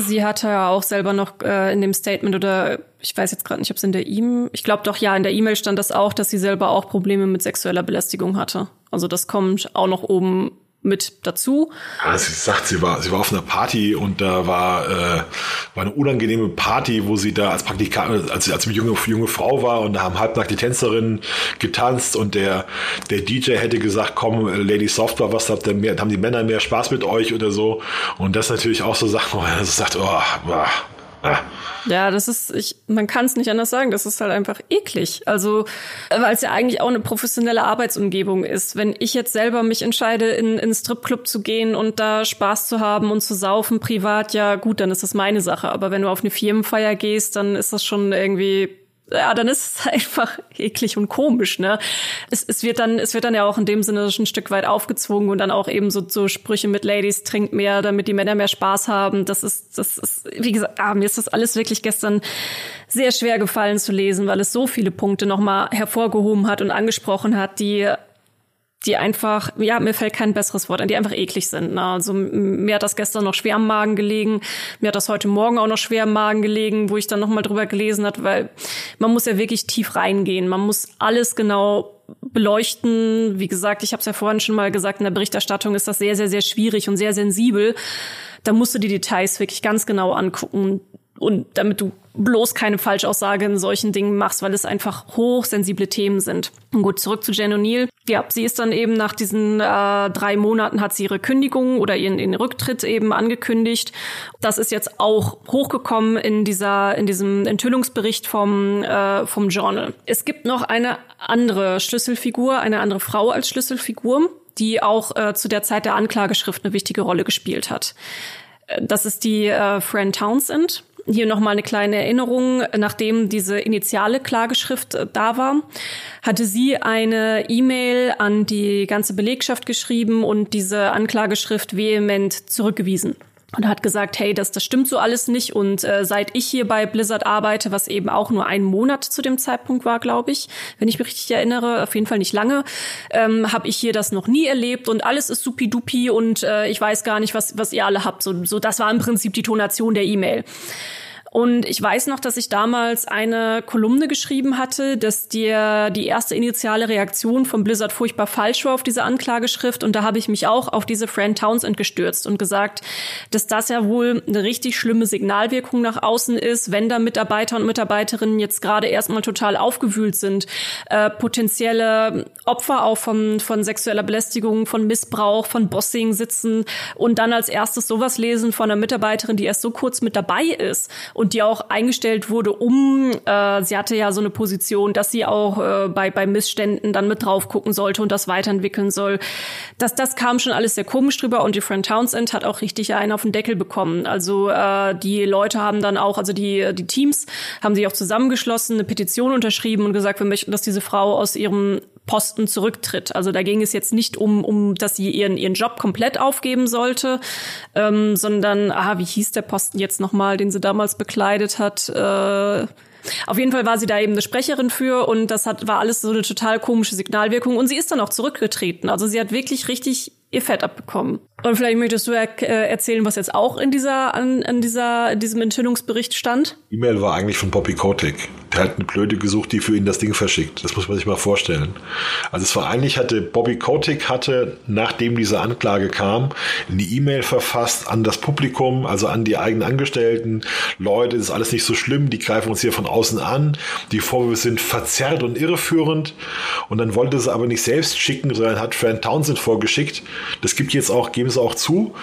Sie hatte ja auch selber noch äh, in dem Statement oder ich weiß jetzt gerade nicht, ob es in der E-Mail, ich glaube doch ja, in der E-Mail stand das auch, dass sie selber auch Probleme mit sexueller Belästigung hatte. Also das kommt auch noch oben mit dazu. Ja, sie sagt, sie war, sie war auf einer Party und da war, äh, war eine unangenehme Party, wo sie da als Praktikant, als, als junge, junge Frau war und da haben halbnackt die Tänzerinnen getanzt und der, der DJ hätte gesagt, komm, Lady Software, was habt ihr mehr, haben die Männer mehr Spaß mit euch oder so. Und das natürlich auch so Sachen, wo er so sagt, oh, boah, ah. Ja, das ist, ich, man kann es nicht anders sagen, das ist halt einfach eklig. Also, weil es ja eigentlich auch eine professionelle Arbeitsumgebung ist. Wenn ich jetzt selber mich entscheide, in, in Stripclub zu gehen und da Spaß zu haben und zu saufen privat, ja gut, dann ist das meine Sache. Aber wenn du auf eine Firmenfeier gehst, dann ist das schon irgendwie ja, dann ist es einfach eklig und komisch, ne? Es, es wird dann, es wird dann ja auch in dem Sinne schon ein Stück weit aufgezwungen und dann auch eben so, so Sprüche mit Ladies trinkt mehr, damit die Männer mehr Spaß haben. Das ist, das ist, wie gesagt, ah, mir ist das alles wirklich gestern sehr schwer gefallen zu lesen, weil es so viele Punkte nochmal hervorgehoben hat und angesprochen hat, die die einfach, ja, mir fällt kein besseres Wort an, die einfach eklig sind. Ne? Also mir hat das gestern noch schwer am Magen gelegen, mir hat das heute Morgen auch noch schwer am Magen gelegen, wo ich dann nochmal drüber gelesen hat, weil man muss ja wirklich tief reingehen. Man muss alles genau beleuchten. Wie gesagt, ich habe es ja vorhin schon mal gesagt, in der Berichterstattung ist das sehr, sehr, sehr schwierig und sehr sensibel. Da musst du die Details wirklich ganz genau angucken und damit du bloß keine Falschaussage in solchen Dingen machst, weil es einfach hochsensible Themen sind. Und gut, zurück zu Jen O'Neill. Ja, sie ist dann eben nach diesen äh, drei Monaten hat sie ihre Kündigung oder ihren, ihren Rücktritt eben angekündigt. Das ist jetzt auch hochgekommen in dieser in diesem Enthüllungsbericht vom äh, vom Journal. Es gibt noch eine andere Schlüsselfigur, eine andere Frau als Schlüsselfigur, die auch äh, zu der Zeit der Anklageschrift eine wichtige Rolle gespielt hat. Äh, das ist die äh, Fran Townsend. Hier nochmal eine kleine Erinnerung. Nachdem diese initiale Klageschrift äh, da war, hatte sie eine E-Mail an die ganze Belegschaft geschrieben und diese Anklageschrift vehement zurückgewiesen und hat gesagt, hey, das, das stimmt so alles nicht. Und äh, seit ich hier bei Blizzard arbeite, was eben auch nur ein Monat zu dem Zeitpunkt war, glaube ich, wenn ich mich richtig erinnere, auf jeden Fall nicht lange, ähm, habe ich hier das noch nie erlebt und alles ist supidupi und äh, ich weiß gar nicht, was, was ihr alle habt. So, so, das war im Prinzip die Tonation der E-Mail. Und ich weiß noch, dass ich damals eine Kolumne geschrieben hatte, dass dir die erste initiale Reaktion von Blizzard furchtbar falsch war auf diese Anklageschrift. Und da habe ich mich auch auf diese Fran Townsend gestürzt und gesagt, dass das ja wohl eine richtig schlimme Signalwirkung nach außen ist, wenn da Mitarbeiter und Mitarbeiterinnen jetzt gerade erstmal total aufgewühlt sind, äh, potenzielle Opfer auch von, von sexueller Belästigung, von Missbrauch, von Bossing sitzen und dann als erstes sowas lesen von einer Mitarbeiterin, die erst so kurz mit dabei ist und die auch eingestellt wurde, um, äh, sie hatte ja so eine Position, dass sie auch äh, bei, bei Missständen dann mit drauf gucken sollte und das weiterentwickeln soll. Das, das kam schon alles sehr komisch drüber und die Friend Townsend hat auch richtig einen auf den Deckel bekommen. Also äh, die Leute haben dann auch, also die, die Teams haben sich auch zusammengeschlossen, eine Petition unterschrieben und gesagt, wir möchten, dass diese Frau aus ihrem Posten zurücktritt. Also da ging es jetzt nicht um, um dass sie ihren, ihren Job komplett aufgeben sollte, ähm, sondern, ah, wie hieß der Posten jetzt nochmal, den sie damals bekleidet hat? Äh, auf jeden Fall war sie da eben eine Sprecherin für und das hat, war alles so eine total komische Signalwirkung und sie ist dann auch zurückgetreten. Also sie hat wirklich richtig ihr Fett abbekommen. Und vielleicht möchtest du er äh, erzählen, was jetzt auch in dieser, an, an dieser, in diesem Enthüllungsbericht stand? E-Mail war eigentlich von Bobby Kotick. Der hat eine Blöde gesucht, die für ihn das Ding verschickt. Das muss man sich mal vorstellen. Also es war eigentlich hatte Bobby Kotick hatte, nachdem diese Anklage kam, eine E-Mail verfasst an das Publikum, also an die eigenen Angestellten. Leute, das ist alles nicht so schlimm, die greifen uns hier von außen an. Die Vorwürfe sind verzerrt und irreführend. Und dann wollte sie aber nicht selbst schicken, sondern hat Fran Townsend vorgeschickt. Das gibt jetzt auch, geben sie auch zu,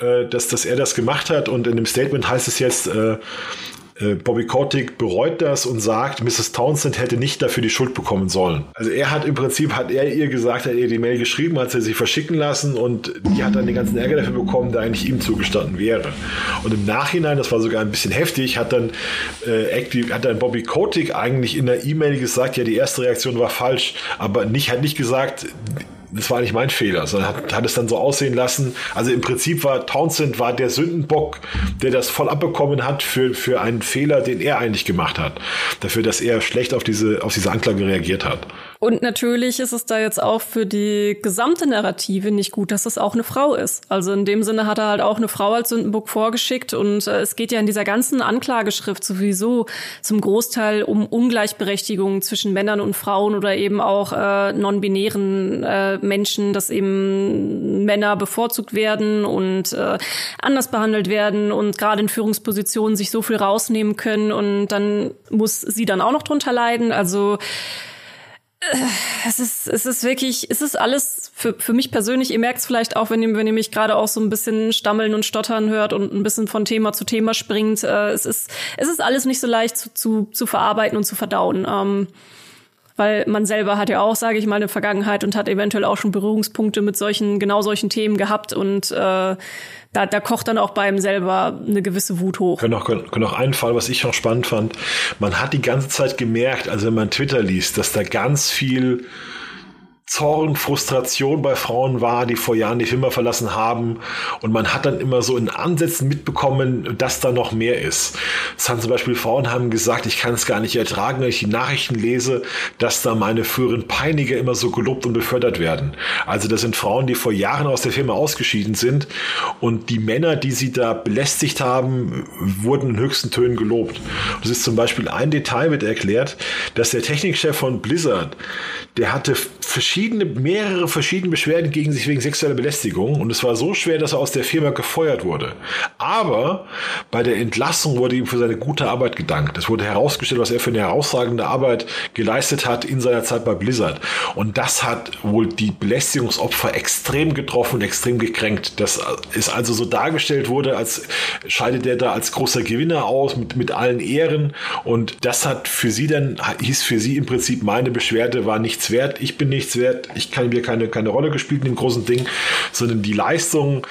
äh, dass, dass er das gemacht hat. Und in dem Statement heißt es jetzt, äh, äh, Bobby Kotick bereut das und sagt, Mrs. Townsend hätte nicht dafür die Schuld bekommen sollen. Also er hat im Prinzip, hat er ihr gesagt, hat ihr die Mail geschrieben, hat sie sich verschicken lassen und die hat dann den ganzen Ärger dafür bekommen, der eigentlich ihm zugestanden wäre. Und im Nachhinein, das war sogar ein bisschen heftig, hat dann, äh, hat dann Bobby Kotick eigentlich in der E-Mail gesagt, ja, die erste Reaktion war falsch, aber nicht, hat nicht gesagt, das war nicht mein Fehler, sondern hat, hat es dann so aussehen lassen. Also im Prinzip war Townsend war der Sündenbock, der das voll abbekommen hat für, für einen Fehler, den er eigentlich gemacht hat. Dafür, dass er schlecht auf diese, auf diese Anklage reagiert hat. Und natürlich ist es da jetzt auch für die gesamte Narrative nicht gut, dass es auch eine Frau ist. Also in dem Sinne hat er halt auch eine Frau als Sündenbock vorgeschickt und äh, es geht ja in dieser ganzen Anklageschrift sowieso zum Großteil um Ungleichberechtigung zwischen Männern und Frauen oder eben auch äh, non-binären äh, Menschen, dass eben Männer bevorzugt werden und äh, anders behandelt werden und gerade in Führungspositionen sich so viel rausnehmen können und dann muss sie dann auch noch drunter leiden. Also es ist, es ist wirklich, es ist alles für, für mich persönlich, ihr merkt es vielleicht auch, wenn ihr, wenn ihr mich gerade auch so ein bisschen stammeln und stottern hört und ein bisschen von Thema zu Thema springt. Äh, es, ist, es ist alles nicht so leicht zu, zu, zu verarbeiten und zu verdauen. Ähm, weil man selber hat ja auch, sage ich mal, eine Vergangenheit und hat eventuell auch schon Berührungspunkte mit solchen, genau solchen Themen gehabt und äh, da, da kocht dann auch bei ihm selber eine gewisse Wut hoch. Können auch, können, auch einen Fall, was ich noch spannend fand, man hat die ganze Zeit gemerkt, also wenn man Twitter liest, dass da ganz viel Zorn, Frustration bei Frauen war, die vor Jahren die Firma verlassen haben. Und man hat dann immer so in Ansätzen mitbekommen, dass da noch mehr ist. Es haben zum Beispiel Frauen haben gesagt, ich kann es gar nicht ertragen, wenn ich die Nachrichten lese, dass da meine früheren Peiniger immer so gelobt und befördert werden. Also das sind Frauen, die vor Jahren aus der Firma ausgeschieden sind und die Männer, die sie da belästigt haben, wurden in höchsten Tönen gelobt. Das ist zum Beispiel ein Detail wird erklärt, dass der Technikchef von Blizzard, der hatte verschiedene, mehrere verschiedene Beschwerden gegen sich wegen sexueller Belästigung und es war so schwer, dass er aus der Firma gefeuert wurde. Aber bei der Entlassung wurde ihm für seine gute Arbeit gedankt. Es wurde herausgestellt, was er für eine herausragende Arbeit geleistet hat in seiner Zeit bei Blizzard. Und das hat wohl die Belästigungsopfer extrem getroffen und extrem gekränkt. Das ist also so dargestellt wurde, als scheidet er da als großer Gewinner aus mit, mit allen Ehren. Und das hat für sie dann, hieß für sie im Prinzip, meine Beschwerde war nichts wert. Ich bin nichts wert. Ich kann mir keine, keine Rolle gespielt in dem großen Ding, sondern die Leistung,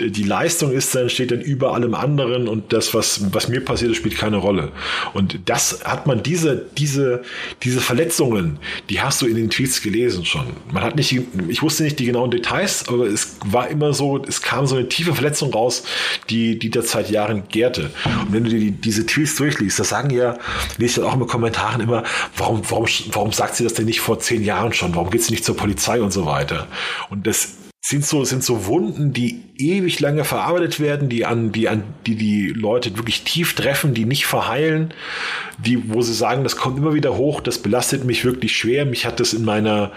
die Leistung ist dann, steht dann über allem anderen und das, was, was mir passiert spielt keine Rolle. Und das hat man diese, diese, diese Verletzungen, die hast du in den Tweets gelesen schon. Man hat nicht, ich wusste nicht die genauen Details, aber es war immer so, es kam so eine tiefe Verletzung raus, die, die das seit Jahren gärte. Und wenn du dir die, diese Tweets durchliest, das sagen ja, lese ich dann auch in Kommentaren immer, warum, warum, warum sagt sie das denn nicht vor zehn Jahren schon? Warum geht sie nicht zur Polizei und so weiter? Und das sind so, sind so Wunden, die ewig lange verarbeitet werden, die an, die an, die die Leute wirklich tief treffen, die nicht verheilen, die, wo sie sagen, das kommt immer wieder hoch, das belastet mich wirklich schwer. Mich hat das in meiner,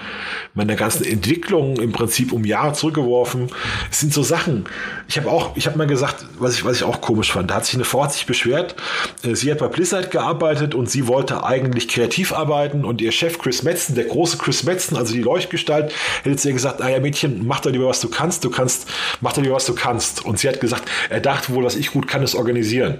meiner ganzen Entwicklung im Prinzip um Jahre zurückgeworfen. Es sind so Sachen. Ich habe auch, ich habe mal gesagt, was ich, was ich auch komisch fand. Da hat sich eine Frau hat sich beschwert. Äh, sie hat bei Blizzard gearbeitet und sie wollte eigentlich kreativ arbeiten und ihr Chef Chris Metzen, der große Chris Metzen, also die Leuchtgestalt, hätte ihr gesagt, ah ja Mädchen, mach doch lieber was du kannst, du kannst, mach doch lieber was du kannst. Und sie hat gesagt, er dachte wohl, was ich gut kann, ist organisieren.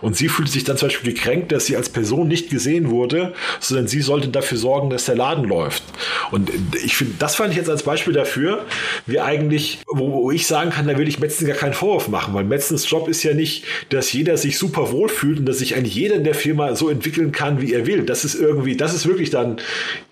Und sie fühlte sich dann zum Beispiel gekränkt, dass sie als Person nicht gesehen wurde, sondern sie sollte dafür sorgen, dass der Laden läuft. Und ich finde, das fand ich jetzt als Beispiel dafür, wie eigentlich, wo, wo ich sagen kann, da will ich Metzen gar keinen Vorwurf machen, weil Metzens Job ist ja nicht, dass jeder sich super wohl fühlt und dass sich eigentlich jeder in der Firma so entwickeln kann, wie er will. Das ist irgendwie, das ist wirklich dann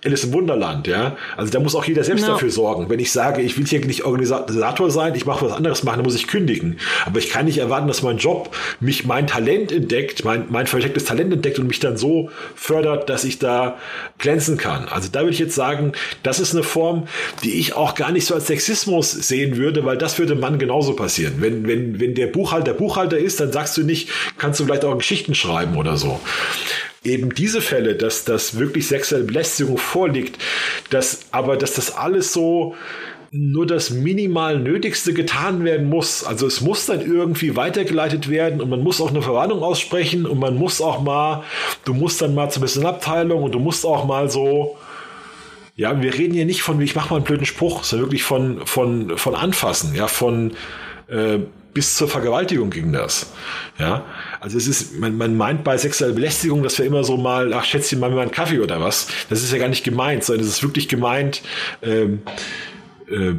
Alice im Wunderland, ja. Also da muss auch jeder selbst no. dafür sorgen. Wenn ich sage, ich will hier nicht Organisator sein, ich mache was anderes machen, dann muss ich kündigen. Aber ich kann nicht erwarten, dass mein Job mich mein Talent entdeckt, mein, mein verstecktes Talent entdeckt und mich dann so fördert, dass ich da glänzen kann. Also da würde ich jetzt sagen, das ist eine Form, die ich auch gar nicht so als Sexismus sehen würde, weil das würde Mann genauso passieren. Wenn, wenn, wenn der Buchhalter Buchhalter ist, dann sagst du nicht, kannst du vielleicht auch Geschichten schreiben oder so eben diese Fälle, dass das wirklich sexuelle Belästigung vorliegt, dass aber dass das alles so nur das minimal Nötigste getan werden muss. Also es muss dann irgendwie weitergeleitet werden und man muss auch eine Verwarnung aussprechen und man muss auch mal, du musst dann mal zur Personalabteilung und du musst auch mal so, ja, wir reden hier nicht von, ich mache mal einen blöden Spruch, sondern wirklich von, von, von Anfassen, ja, von äh, bis zur Vergewaltigung ging das. Ja, also es ist, man, man meint bei sexueller Belästigung, dass wir immer so mal, ach, schätze mal mal einen Kaffee oder was. Das ist ja gar nicht gemeint, sondern es ist wirklich gemeint, ähm, äh,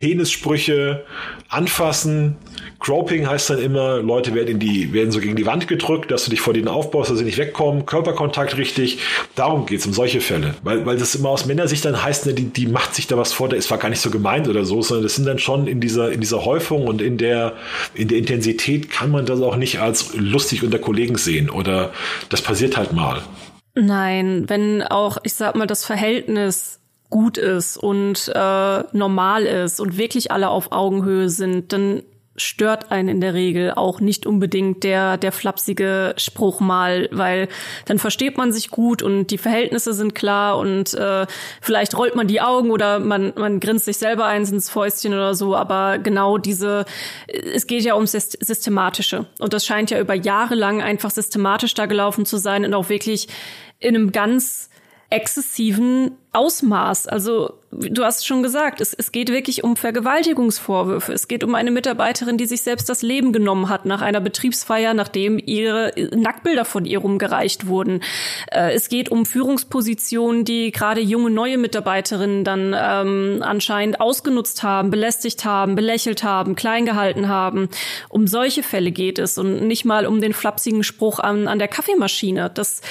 Penissprüche, anfassen. Groping heißt dann immer, Leute werden in die, werden so gegen die Wand gedrückt, dass du dich vor denen aufbaust, dass sie nicht wegkommen. Körperkontakt richtig. Darum geht's um solche Fälle. Weil, weil das immer aus Männersicht dann heißt, ne, die, die macht sich da was vor, der ist zwar gar nicht so gemeint oder so, sondern das sind dann schon in dieser, in dieser Häufung und in der, in der Intensität kann man das auch nicht als lustig unter Kollegen sehen oder das passiert halt mal. Nein, wenn auch, ich sag mal, das Verhältnis gut ist und äh, normal ist und wirklich alle auf Augenhöhe sind, dann stört einen in der Regel auch nicht unbedingt der, der flapsige Spruch mal, weil dann versteht man sich gut und die Verhältnisse sind klar und äh, vielleicht rollt man die Augen oder man, man grinst sich selber eins ins Fäustchen oder so, aber genau diese, es geht ja ums Systematische und das scheint ja über Jahre lang einfach systematisch da gelaufen zu sein und auch wirklich in einem ganz exzessiven Ausmaß. Also du hast schon gesagt, es, es geht wirklich um Vergewaltigungsvorwürfe. Es geht um eine Mitarbeiterin, die sich selbst das Leben genommen hat nach einer Betriebsfeier, nachdem ihre Nacktbilder von ihr rumgereicht wurden. Äh, es geht um Führungspositionen, die gerade junge neue Mitarbeiterinnen dann ähm, anscheinend ausgenutzt haben, belästigt haben, belächelt haben, klein gehalten haben. Um solche Fälle geht es und nicht mal um den flapsigen Spruch an, an der Kaffeemaschine. Das,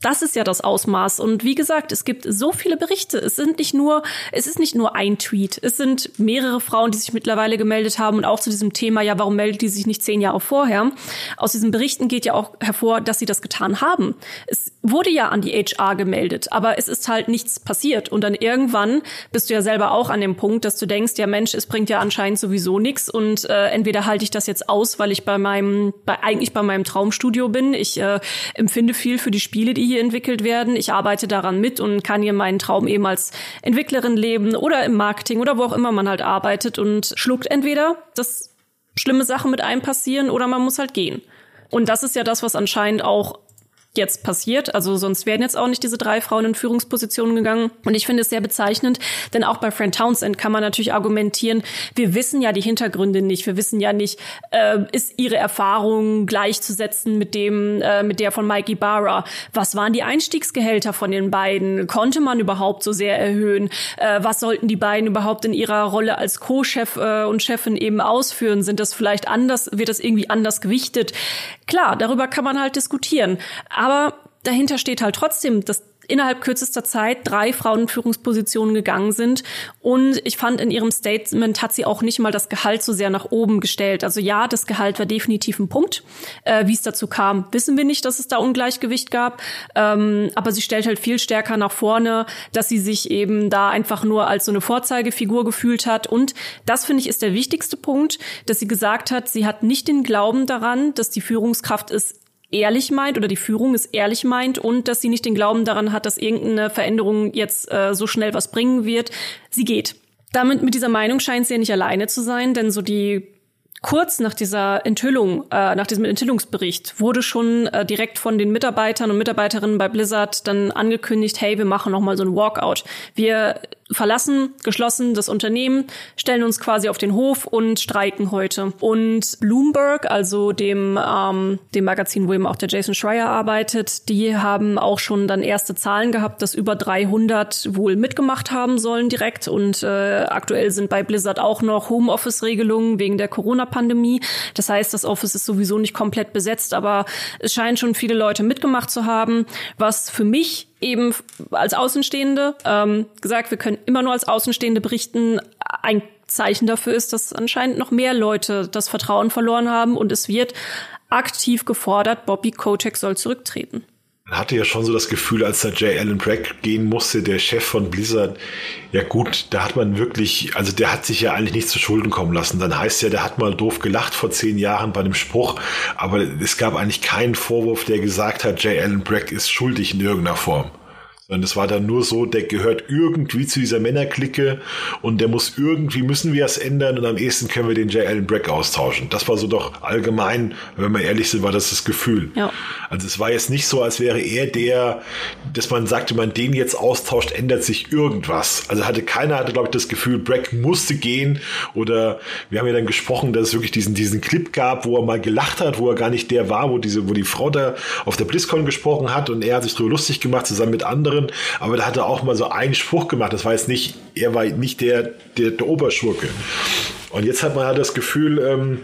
das ist ja das Ausmaß. Und wie gesagt, es gibt so viele Berichte. Es sind nicht nur, es ist nicht nur ein Tweet. Es sind mehrere Frauen, die sich mittlerweile gemeldet haben und auch zu diesem Thema, ja, warum meldet die sich nicht zehn Jahre vorher? Aus diesen Berichten geht ja auch hervor, dass sie das getan haben. Es wurde ja an die HR gemeldet, aber es ist halt nichts passiert. Und dann irgendwann bist du ja selber auch an dem Punkt, dass du denkst, ja Mensch, es bringt ja anscheinend sowieso nichts und äh, entweder halte ich das jetzt aus, weil ich bei meinem, bei, eigentlich bei meinem Traumstudio bin. Ich äh, empfinde viel für die Spiele, die hier entwickelt werden. Ich arbeite daran mit und kann hier meinen Traum eben als Entwicklerin leben oder im Marketing oder wo auch immer man halt arbeitet und schluckt entweder, dass schlimme Sachen mit einem passieren oder man muss halt gehen. Und das ist ja das, was anscheinend auch jetzt passiert. Also sonst wären jetzt auch nicht diese drei Frauen in Führungspositionen gegangen. Und ich finde es sehr bezeichnend, denn auch bei Friend Townsend kann man natürlich argumentieren, wir wissen ja die Hintergründe nicht. Wir wissen ja nicht, äh, ist ihre Erfahrung gleichzusetzen mit dem, äh, mit der von Mikey Barra? Was waren die Einstiegsgehälter von den beiden? Konnte man überhaupt so sehr erhöhen? Äh, was sollten die beiden überhaupt in ihrer Rolle als Co-Chef äh, und Chefin eben ausführen? Sind das vielleicht anders, wird das irgendwie anders gewichtet? Klar, darüber kann man halt diskutieren. Aber dahinter steht halt trotzdem, dass innerhalb kürzester Zeit drei Frauen in Führungspositionen gegangen sind. Und ich fand, in ihrem Statement hat sie auch nicht mal das Gehalt so sehr nach oben gestellt. Also ja, das Gehalt war definitiv ein Punkt. Äh, Wie es dazu kam, wissen wir nicht, dass es da Ungleichgewicht gab. Ähm, aber sie stellt halt viel stärker nach vorne, dass sie sich eben da einfach nur als so eine Vorzeigefigur gefühlt hat. Und das finde ich ist der wichtigste Punkt, dass sie gesagt hat, sie hat nicht den Glauben daran, dass die Führungskraft es ehrlich meint oder die Führung es ehrlich meint und dass sie nicht den Glauben daran hat, dass irgendeine Veränderung jetzt äh, so schnell was bringen wird. Sie geht. Damit mit dieser Meinung scheint sie ja nicht alleine zu sein, denn so die kurz nach dieser Enthüllung, äh, nach diesem Enthüllungsbericht, wurde schon äh, direkt von den Mitarbeitern und Mitarbeiterinnen bei Blizzard dann angekündigt, hey, wir machen noch mal so ein Walkout. Wir verlassen geschlossen das Unternehmen, stellen uns quasi auf den Hof und streiken heute. Und Bloomberg, also dem, ähm, dem Magazin, wo eben auch der Jason Schreier arbeitet, die haben auch schon dann erste Zahlen gehabt, dass über 300 wohl mitgemacht haben sollen direkt. Und äh, aktuell sind bei Blizzard auch noch Homeoffice-Regelungen wegen der Corona-Pandemie. Das heißt, das Office ist sowieso nicht komplett besetzt, aber es scheinen schon viele Leute mitgemacht zu haben, was für mich eben als Außenstehende ähm, gesagt, wir können immer nur als Außenstehende berichten. Ein Zeichen dafür ist, dass anscheinend noch mehr Leute das Vertrauen verloren haben und es wird aktiv gefordert, Bobby Kotick soll zurücktreten. Man hatte ja schon so das Gefühl, als da J. Allen Bragg gehen musste, der Chef von Blizzard, ja gut, da hat man wirklich, also der hat sich ja eigentlich nicht zu Schulden kommen lassen. Dann heißt ja, der hat mal doof gelacht vor zehn Jahren bei dem Spruch, aber es gab eigentlich keinen Vorwurf, der gesagt hat, J. Allen Bragg ist schuldig in irgendeiner Form. Sondern es war dann nur so, der gehört irgendwie zu dieser Männerklicke und der muss irgendwie, müssen wir es ändern und am ehesten können wir den J. Allen Brack austauschen. Das war so doch allgemein, wenn wir ehrlich sind, war das das Gefühl. Ja. Also es war jetzt nicht so, als wäre er der, dass man sagte, man den jetzt austauscht, ändert sich irgendwas. Also hatte keiner hatte, glaube ich, das Gefühl, Brack musste gehen oder wir haben ja dann gesprochen, dass es wirklich diesen, diesen Clip gab, wo er mal gelacht hat, wo er gar nicht der war, wo diese, wo die Frau da auf der BlizzCon gesprochen hat und er hat sich darüber lustig gemacht, zusammen mit anderen anderen, aber da hat er auch mal so einen Spruch gemacht. Das war jetzt nicht, er war nicht der, der, der Oberschurke. Und jetzt hat man halt das Gefühl, ähm,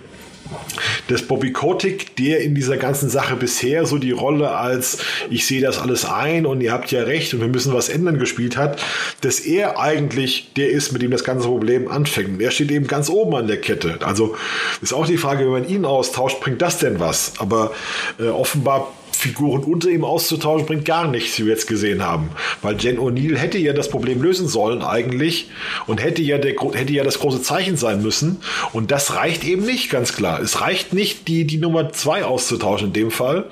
dass Bobby Kotick, der in dieser ganzen Sache bisher so die Rolle als ich sehe das alles ein und ihr habt ja recht und wir müssen was ändern gespielt hat, dass er eigentlich der ist, mit dem das ganze Problem anfängt. Er steht eben ganz oben an der Kette. Also ist auch die Frage, wenn man ihn austauscht, bringt das denn was? Aber äh, offenbar Figuren unter ihm auszutauschen, bringt gar nichts, wie wir jetzt gesehen haben. Weil Jen O'Neill hätte ja das Problem lösen sollen eigentlich und hätte ja, der, hätte ja das große Zeichen sein müssen. Und das reicht eben nicht, ganz klar. Es reicht nicht, die, die Nummer zwei auszutauschen in dem Fall.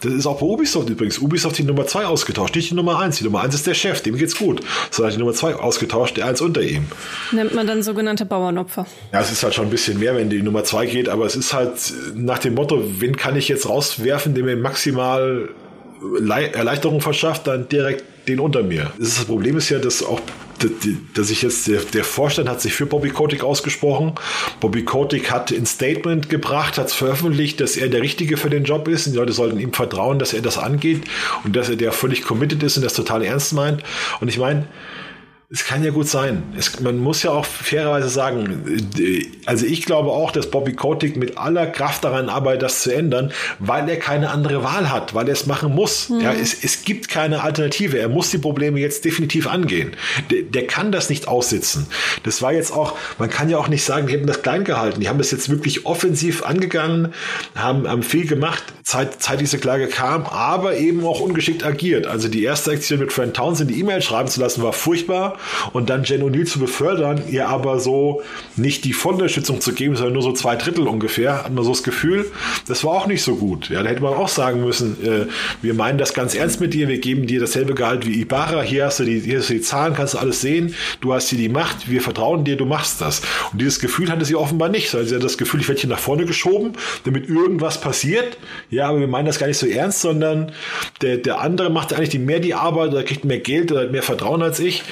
Das ist auch bei Ubisoft übrigens. Ubisoft die Nummer 2 ausgetauscht, nicht die Nummer 1. Die Nummer 1 ist der Chef, dem geht's gut. Sondern die Nummer 2 ausgetauscht, der eins unter ihm. Nennt man dann sogenannte Bauernopfer. Ja, es ist halt schon ein bisschen mehr, wenn die Nummer 2 geht, aber es ist halt nach dem Motto, wen kann ich jetzt rauswerfen, der mir maximal Erleichterung verschafft, dann direkt den unter mir. Das Problem ist ja, dass auch dass ich jetzt, der, der Vorstand hat sich für Bobby Kotick ausgesprochen. Bobby Kotick hat ein Statement gebracht, hat es veröffentlicht, dass er der Richtige für den Job ist und die Leute sollten ihm vertrauen, dass er das angeht und dass er der völlig committed ist und das total ernst meint. Und ich meine, Es kann ja gut sein. Es, man muss ja auch fairerweise sagen, äh, also ich glaube auch, dass Bobby Kotick mit aller Kraft daran arbeitet, das zu ändern, weil er keine andere Wahl hat, weil er es machen muss. Mhm. Ja, es, es gibt keine Alternative. Er muss die Probleme jetzt definitiv angehen. Der, der kann das nicht aussitzen. Das war jetzt auch, man kann ja auch nicht sagen, die hätten das klein gehalten. Die haben das jetzt wirklich offensiv angegangen, haben, haben viel gemacht, seit, seit diese Klage kam, aber eben auch ungeschickt agiert. Also die erste Aktion mit Frank Townsend, die E-Mail schreiben zu lassen, war furchtbar und dann Jen O'Neill zu befördern, ihr aber so nicht die Vollunterstützung zu geben, sondern nur so zwei Drittel ungefähr, hat man so das Gefühl, das war auch nicht so gut. Ja, da hätte man auch sagen müssen, äh, wir meinen das ganz ernst mit dir, wir geben dir dasselbe Gehalt wie Ibarra, hier hast du die, hier hast du die Zahlen, kannst du alles sehen, du hast hier die Macht, wir vertrauen dir, du machst das. Und dieses Gefühl hatte sie offenbar nicht, sondern sie hat das Gefühl, ich werde hier nach vorne geschoben, damit irgendwas passiert. Ja, aber wir meinen das gar nicht so ernst, sondern der, der andere macht eigentlich die mehr die Arbeit, oder kriegt mehr Geld oder mehr Vertrauen als ich.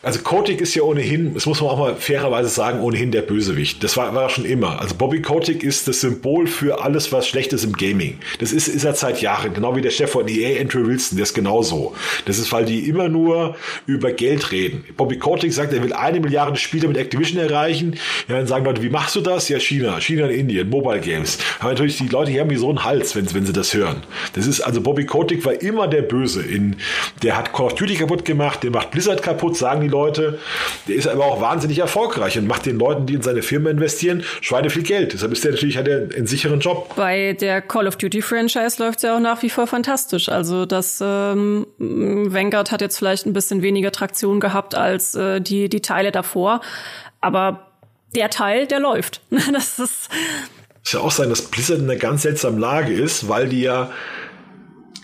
Also Kotick ist ja ohnehin, das muss man auch mal fairerweise sagen, ohnehin der Bösewicht. Das war, war schon immer. Also Bobby Kotick ist das Symbol für alles, was schlecht ist im Gaming. Das ist, ist er seit Jahren, genau wie der Chef von EA, Andrew Wilson, der ist genauso. Das ist, weil die immer nur über Geld reden. Bobby Kotick sagt, er will eine Milliarde Spieler mit Activision erreichen. Ja, dann sagen Leute, wie machst du das? Ja, China, China und Indien, Mobile Games. Aber natürlich, die Leute hier haben wie so einen Hals, wenn, wenn sie das hören. Das ist, also Bobby Kotick war immer der Böse. In, der hat Call of Duty kaputt gemacht, der macht Blizzard kaputt, sagen die die Leute. Der ist aber auch wahnsinnig erfolgreich und macht den Leuten, die in seine Firma investieren, Schweine viel Geld. Deshalb ist der natürlich hat er einen sicheren Job. Bei der Call of Duty Franchise läuft es ja auch nach wie vor fantastisch. Also das ähm, Vanguard hat jetzt vielleicht ein bisschen weniger Traktion gehabt als äh, die die Teile davor, aber der Teil, der läuft. das ist es ja auch sein, dass Blizzard in einer ganz seltsamen Lage ist, weil die ja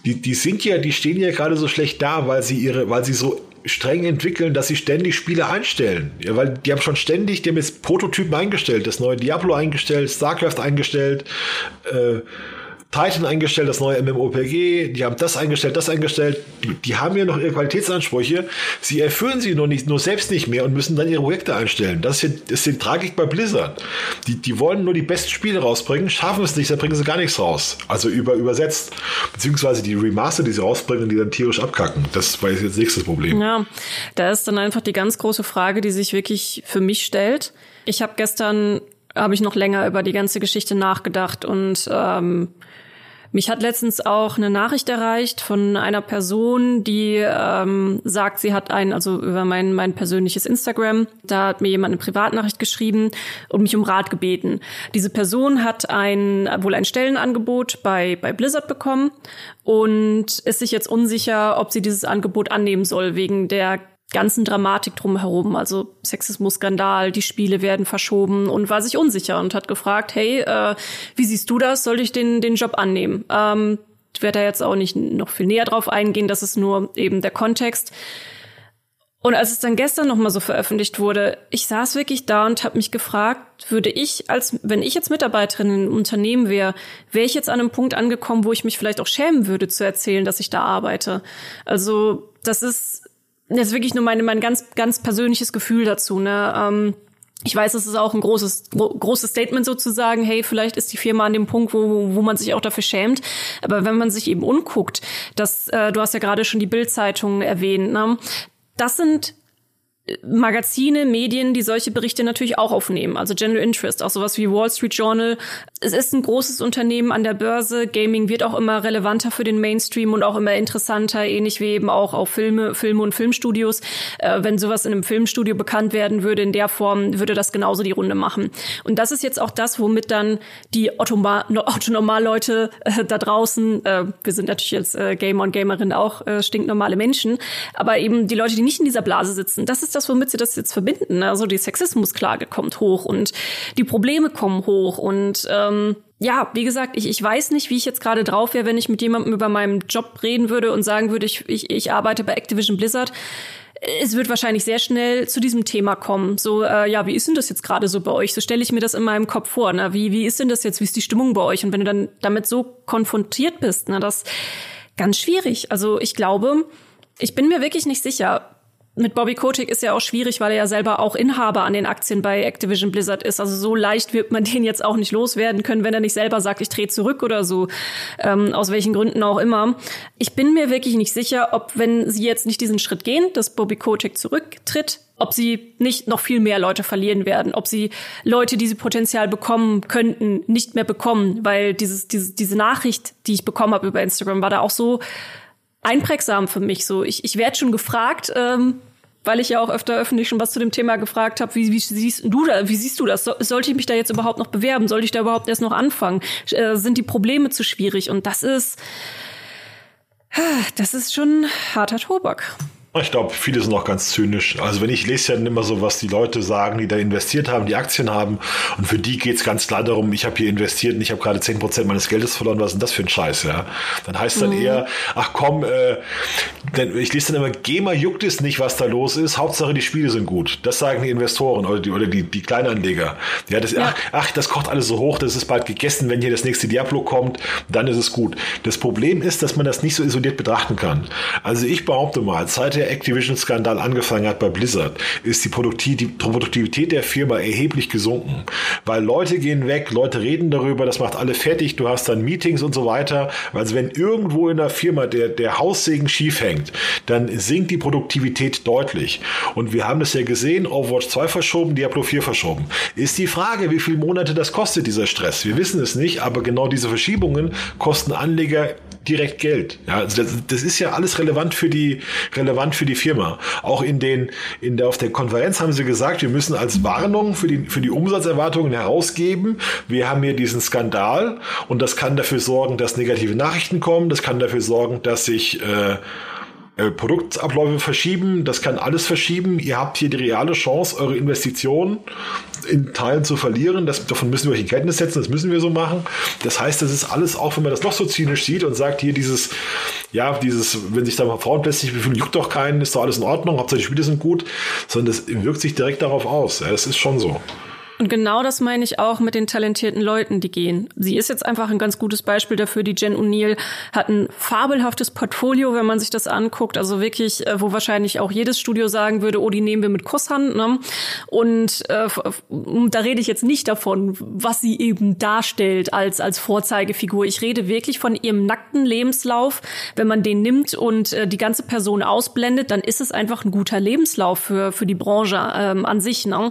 die, die sind ja, die stehen ja gerade so schlecht da, weil sie ihre, weil sie so streng entwickeln, dass sie ständig Spiele einstellen. Ja, weil die haben schon ständig, die haben jetzt Prototypen eingestellt, das neue Diablo eingestellt, StarCraft eingestellt, äh, Titan eingestellt, das neue MMOPG, die haben das eingestellt, das eingestellt. Die, die, haben ja noch ihre Qualitätsansprüche. Sie erfüllen sie nur nicht, nur selbst nicht mehr und müssen dann ihre Projekte einstellen. Das ist, die Tragik bei Blizzard. Die, die wollen nur die besten Spiele rausbringen, schaffen es nicht, dann bringen sie gar nichts raus. Also über, übersetzt. Beziehungsweise die Remaster, die sie rausbringen, die dann tierisch abkacken. Das war jetzt das nächste Problem. Ja, da ist dann einfach die ganz große Frage, die sich wirklich für mich stellt. Ich habe gestern habe ich noch länger über die ganze Geschichte nachgedacht und ähm, mich hat letztens auch eine Nachricht erreicht von einer Person, die ähm, sagt, sie hat ein, also über mein, mein persönliches Instagram, da hat mir jemand eine Privatnachricht geschrieben und mich um Rat gebeten. Diese Person hat ein, wohl ein Stellenangebot bei, bei Blizzard bekommen und ist sich jetzt unsicher, ob sie dieses Angebot annehmen soll, wegen der ganzen Dramatik drumherum, also Sexismus-Skandal, die Spiele werden verschoben und war sich unsicher und hat gefragt, hey, äh, wie siehst du das? Soll ich den, den Job annehmen? Ähm, ich werde da jetzt auch nicht noch viel näher drauf eingehen, das ist nur eben der Kontext. Und als es dann gestern noch mal so veröffentlicht wurde, ich saß wirklich da und habe mich gefragt, würde ich als wenn ich jetzt Mitarbeiterin in einem Unternehmen wäre, wäre ich jetzt an einem Punkt angekommen, wo ich mich vielleicht auch schämen würde zu erzählen, dass ich da arbeite. Also das ist das ist wirklich nur meine, mein ganz, ganz persönliches Gefühl dazu. Ne? Ähm, ich weiß, es ist auch ein großes, großes Statement sozusagen, hey, vielleicht ist die Firma an dem Punkt, wo, wo man sich auch dafür schämt. Aber wenn man sich eben umguckt, das, äh, du hast ja gerade schon die Bild-Zeitung erwähnt, ne? das sind Magazine, Medien, die solche Berichte natürlich auch aufnehmen, also General Interest, auch sowas wie Wall Street Journal. Es ist ein großes Unternehmen an der Börse. Gaming wird auch immer relevanter für den Mainstream und auch immer interessanter, ähnlich wie eben auch auf Filme, Filme und Filmstudios. Äh, wenn sowas in einem Filmstudio bekannt werden würde in der Form, würde das genauso die Runde machen. Und das ist jetzt auch das, womit dann die Otto-Normal-Leute äh, da draußen, äh, wir sind natürlich als äh, Gamer und Gamerin auch äh, stinknormale Menschen, aber eben die Leute, die nicht in dieser Blase sitzen, das ist das, womit sie das jetzt verbinden. Also die Sexismusklage kommt hoch und die Probleme kommen hoch und ähm, ja, wie gesagt, ich, ich weiß nicht, wie ich jetzt gerade drauf wäre, wenn ich mit jemandem über meinen Job reden würde und sagen würde, ich, ich, ich arbeite bei Activision Blizzard es wird wahrscheinlich sehr schnell zu diesem Thema kommen. So, äh, ja, wie ist denn das jetzt gerade so bei euch? So stelle ich mir das in meinem Kopf vor. Ne? Wie, wie ist denn das jetzt? Wie ist die Stimmung bei euch? Und wenn du dann damit so konfrontiert bist, ne, das ganz schwierig. Also ich glaube, ich bin mir wirklich nicht sicher mit Bobby Kotick ist ja auch schwierig, weil er ja selber auch Inhaber an den Aktien bei Activision Blizzard ist. Also so leicht wird man den jetzt auch nicht loswerden können, wenn er nicht selber sagt, ich drehe zurück oder so, ähm, aus welchen Gründen auch immer. Ich bin mir wirklich nicht sicher, ob wenn sie jetzt nicht diesen Schritt gehen, dass Bobby Kotick zurücktritt, ob sie nicht noch viel mehr Leute verlieren werden, ob sie Leute, die sie Potenzial bekommen könnten, nicht mehr bekommen, weil dieses, dieses diese Nachricht, die ich bekommen habe über Instagram, war da auch so einprägsam für mich. So, ich, ich werde schon gefragt, ähm, weil ich ja auch öfter öffentlich schon was zu dem Thema gefragt habe, wie, wie siehst du da, wie siehst du das? So, sollte ich mich da jetzt überhaupt noch bewerben? Sollte ich da überhaupt erst noch anfangen? Äh, sind die Probleme zu schwierig? Und das ist, das ist schon harter Tobak. Ich glaube, viele sind auch ganz zynisch. Also wenn ich lese ja immer so, was die Leute sagen, die da investiert haben, die Aktien haben. Und für die geht es ganz klar darum, ich habe hier investiert und ich habe gerade zehn Prozent meines Geldes verloren. Was ist denn das für ein Scheiß, ja? Dann heißt dann mhm. eher, ach komm, äh, denn ich lese dann immer, GEMA juckt es nicht, was da los ist. Hauptsache die Spiele sind gut. Das sagen die Investoren oder die, oder die, die Kleinanleger. Ja, das, ja. Ach, ach, das kocht alles so hoch, das ist bald gegessen. Wenn hier das nächste Diablo kommt, dann ist es gut. Das Problem ist, dass man das nicht so isoliert betrachten kann. Also ich behaupte mal, seit der Activision-Skandal angefangen hat bei Blizzard, ist die Produktivität der Firma erheblich gesunken. Weil Leute gehen weg, Leute reden darüber, das macht alle fertig, du hast dann Meetings und so weiter. Also wenn irgendwo in der Firma der, der Haussegen schief hängt, dann sinkt die Produktivität deutlich. Und wir haben das ja gesehen, Overwatch 2 verschoben, Diablo 4 verschoben. Ist die Frage, wie viele Monate das kostet, dieser Stress. Wir wissen es nicht, aber genau diese Verschiebungen kosten Anleger direkt Geld. Ja, also das, das ist ja alles relevant für die, relevant für die Firma. Auch in den, in der, auf der Konferenz haben sie gesagt, wir müssen als Warnung für die, für die Umsatzerwartungen herausgeben, wir haben hier diesen Skandal und das kann dafür sorgen, dass negative Nachrichten kommen, das kann dafür sorgen, dass sich, äh, äh, Produktabläufe verschieben, das kann alles verschieben. Ihr habt hier die reale Chance, eure Investitionen in Teilen zu verlieren. Das, davon müssen wir euch in Kenntnis setzen, das müssen wir so machen. Das heißt, das ist alles, auch wenn man das noch so zynisch sieht und sagt, hier dieses, ja, dieses, wenn sich da mal plötzlich befühlen, juckt doch keinen, ist doch alles in Ordnung, Hauptsache die Spiele sind gut, sondern das wirkt sich direkt darauf aus. Ja, das ist schon so. Und genau das meine ich auch mit den talentierten Leuten, die gehen. Sie ist jetzt einfach ein ganz gutes Beispiel dafür. Die Jen O'Neill hat ein fabelhaftes Portfolio, wenn man sich das anguckt. Also wirklich, äh, wo wahrscheinlich auch jedes Studio sagen würde, oh, die nehmen wir mit Kusshand. Ne? Und äh, da rede ich jetzt nicht davon, was sie eben darstellt als, als Vorzeigefigur. Ich rede wirklich von ihrem nackten Lebenslauf. Wenn man den nimmt und äh, die ganze Person ausblendet, dann ist es einfach ein guter Lebenslauf für, für die Branche ähm, an sich. Ne?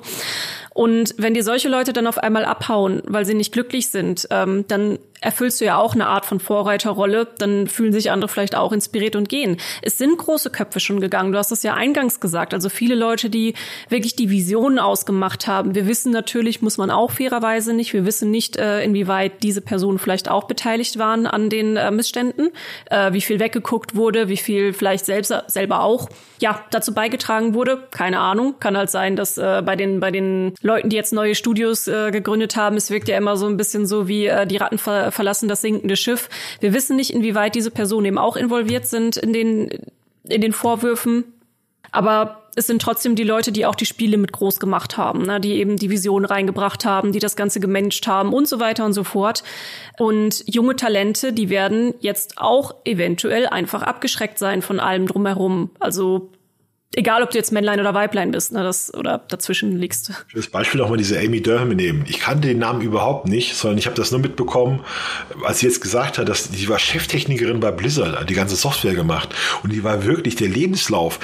Und wenn dir solche Leute dann auf einmal abhauen, weil sie nicht glücklich sind, ähm, dann erfüllst du ja auch eine Art von Vorreiterrolle, dann fühlen sich andere vielleicht auch inspiriert und gehen. Es sind große Köpfe schon gegangen. Du hast es ja eingangs gesagt. Also viele Leute, die wirklich die Visionen ausgemacht haben. Wir wissen natürlich, muss man auch fairerweise nicht. Wir wissen nicht, äh, inwieweit diese Personen vielleicht auch beteiligt waren an den äh, Missständen, äh, wie viel weggeguckt wurde, wie viel vielleicht selbst, selber auch ja dazu beigetragen wurde. Keine Ahnung. Kann halt sein, dass bei den bei den Leuten, die jetzt neue Studios gegründet haben, es wirkt ja immer so ein bisschen so wie die Ratten verlassen das sinkende Schiff. Wir wissen nicht, inwieweit diese Personen eben auch involviert sind in den, in den Vorwürfen. Aber es sind trotzdem die Leute, die auch die Spiele mit groß gemacht haben, ne? die eben die Vision reingebracht haben, die das Ganze gemanagt haben und so weiter und so fort. Und junge Talente, die werden jetzt auch eventuell einfach abgeschreckt sein von allem drumherum. Also egal ob du jetzt Männlein oder Weiblein bist, ne, das oder dazwischen liegst. Das Beispiel auch mal diese Amy Durham nehmen. Ich kannte den Namen überhaupt nicht, sondern ich habe das nur mitbekommen, als sie jetzt gesagt hat, dass die war Cheftechnikerin bei Blizzard, die ganze Software gemacht und die war wirklich der Lebenslauf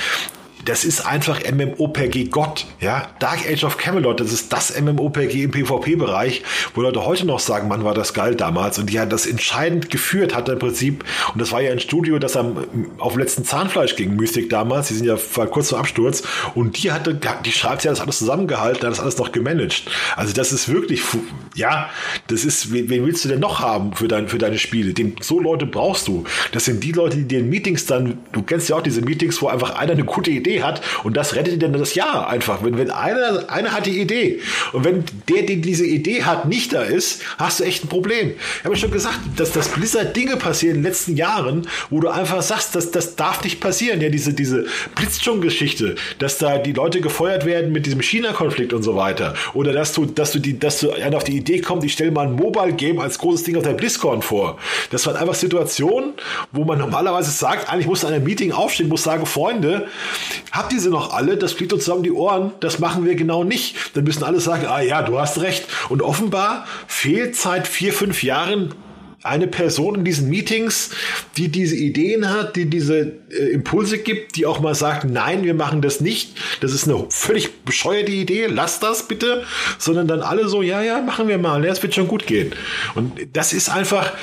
das ist einfach MMOPG Gott, ja. Dark Age of Camelot, das ist das MMOPG im PvP-Bereich, wo Leute heute noch sagen, man war das geil damals und die hat das entscheidend geführt, hat im Prinzip, und das war ja ein Studio, das am, auf dem letzten Zahnfleisch ging, Mystic damals, die sind ja kurz vor Absturz und die hatte, die schreibt ja das alles zusammengehalten, hat das alles noch gemanagt. Also das ist wirklich, ja, das ist, wen, wen willst du denn noch haben für, dein, für deine Spiele? Den, so Leute brauchst du. Das sind die Leute, die dir in Meetings dann, du kennst ja auch diese Meetings, wo einfach einer eine gute Idee Hat und das rettet dir dann das Jahr einfach. Wenn, wenn einer, einer hat die Idee und wenn der, der diese Idee hat, nicht da ist, hast du echt ein Problem. Ich habe schon gesagt, dass das Blizzard Dinge passieren in den letzten Jahren, wo du einfach sagst, dass das darf nicht passieren. Ja, diese, diese Blitzschung-Geschichte, dass da die Leute gefeuert werden mit diesem China-Konflikt und so weiter. Oder dass du, dass du die, dass du auf die Idee kommst, ich stelle mal ein Mobile-Game als großes Ding auf der BlizzCon vor. Das waren einfach Situationen, wo man normalerweise sagt, eigentlich muss du an einem Meeting aufstehen, muss sagen, Freunde, habt ihr sie noch alle? Das fliegt uns zusammen die Ohren. Das machen wir genau nicht. Dann müssen alle sagen, ah ja, du hast recht. Und offenbar fehlt seit vier, fünf Jahren eine Person in diesen Meetings, die diese Ideen hat, die diese äh, Impulse gibt, die auch mal sagt, nein, wir machen das nicht. Das ist eine völlig bescheuerte Idee. Lass das bitte. Sondern dann alle so, ja, ja, machen wir mal. Ja, es wird schon gut gehen. Und das ist einfach,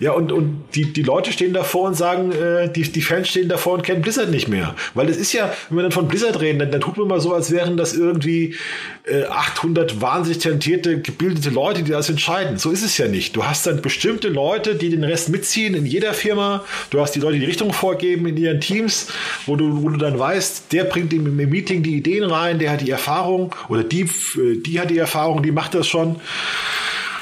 ja, und, und die, die Leute stehen davor und sagen, äh, die, die Fans stehen davor und kennen Blizzard nicht mehr. Weil das ist ja, wenn wir dann von Blizzard reden, dann, dann tut man mal so, als wären das irgendwie äh, 800 wahnsinnig talentierte, gebildete Leute, die das entscheiden. So ist es ja nicht. Du hast dann bestimmte Leute, die den Rest mitziehen in jeder Firma. Du hast die Leute, die die Richtung vorgeben in ihren Teams, wo du, wo du dann weißt, der bringt im, im Meeting die Ideen rein, der hat die Erfahrung oder die, die hat die Erfahrung, die macht das schon.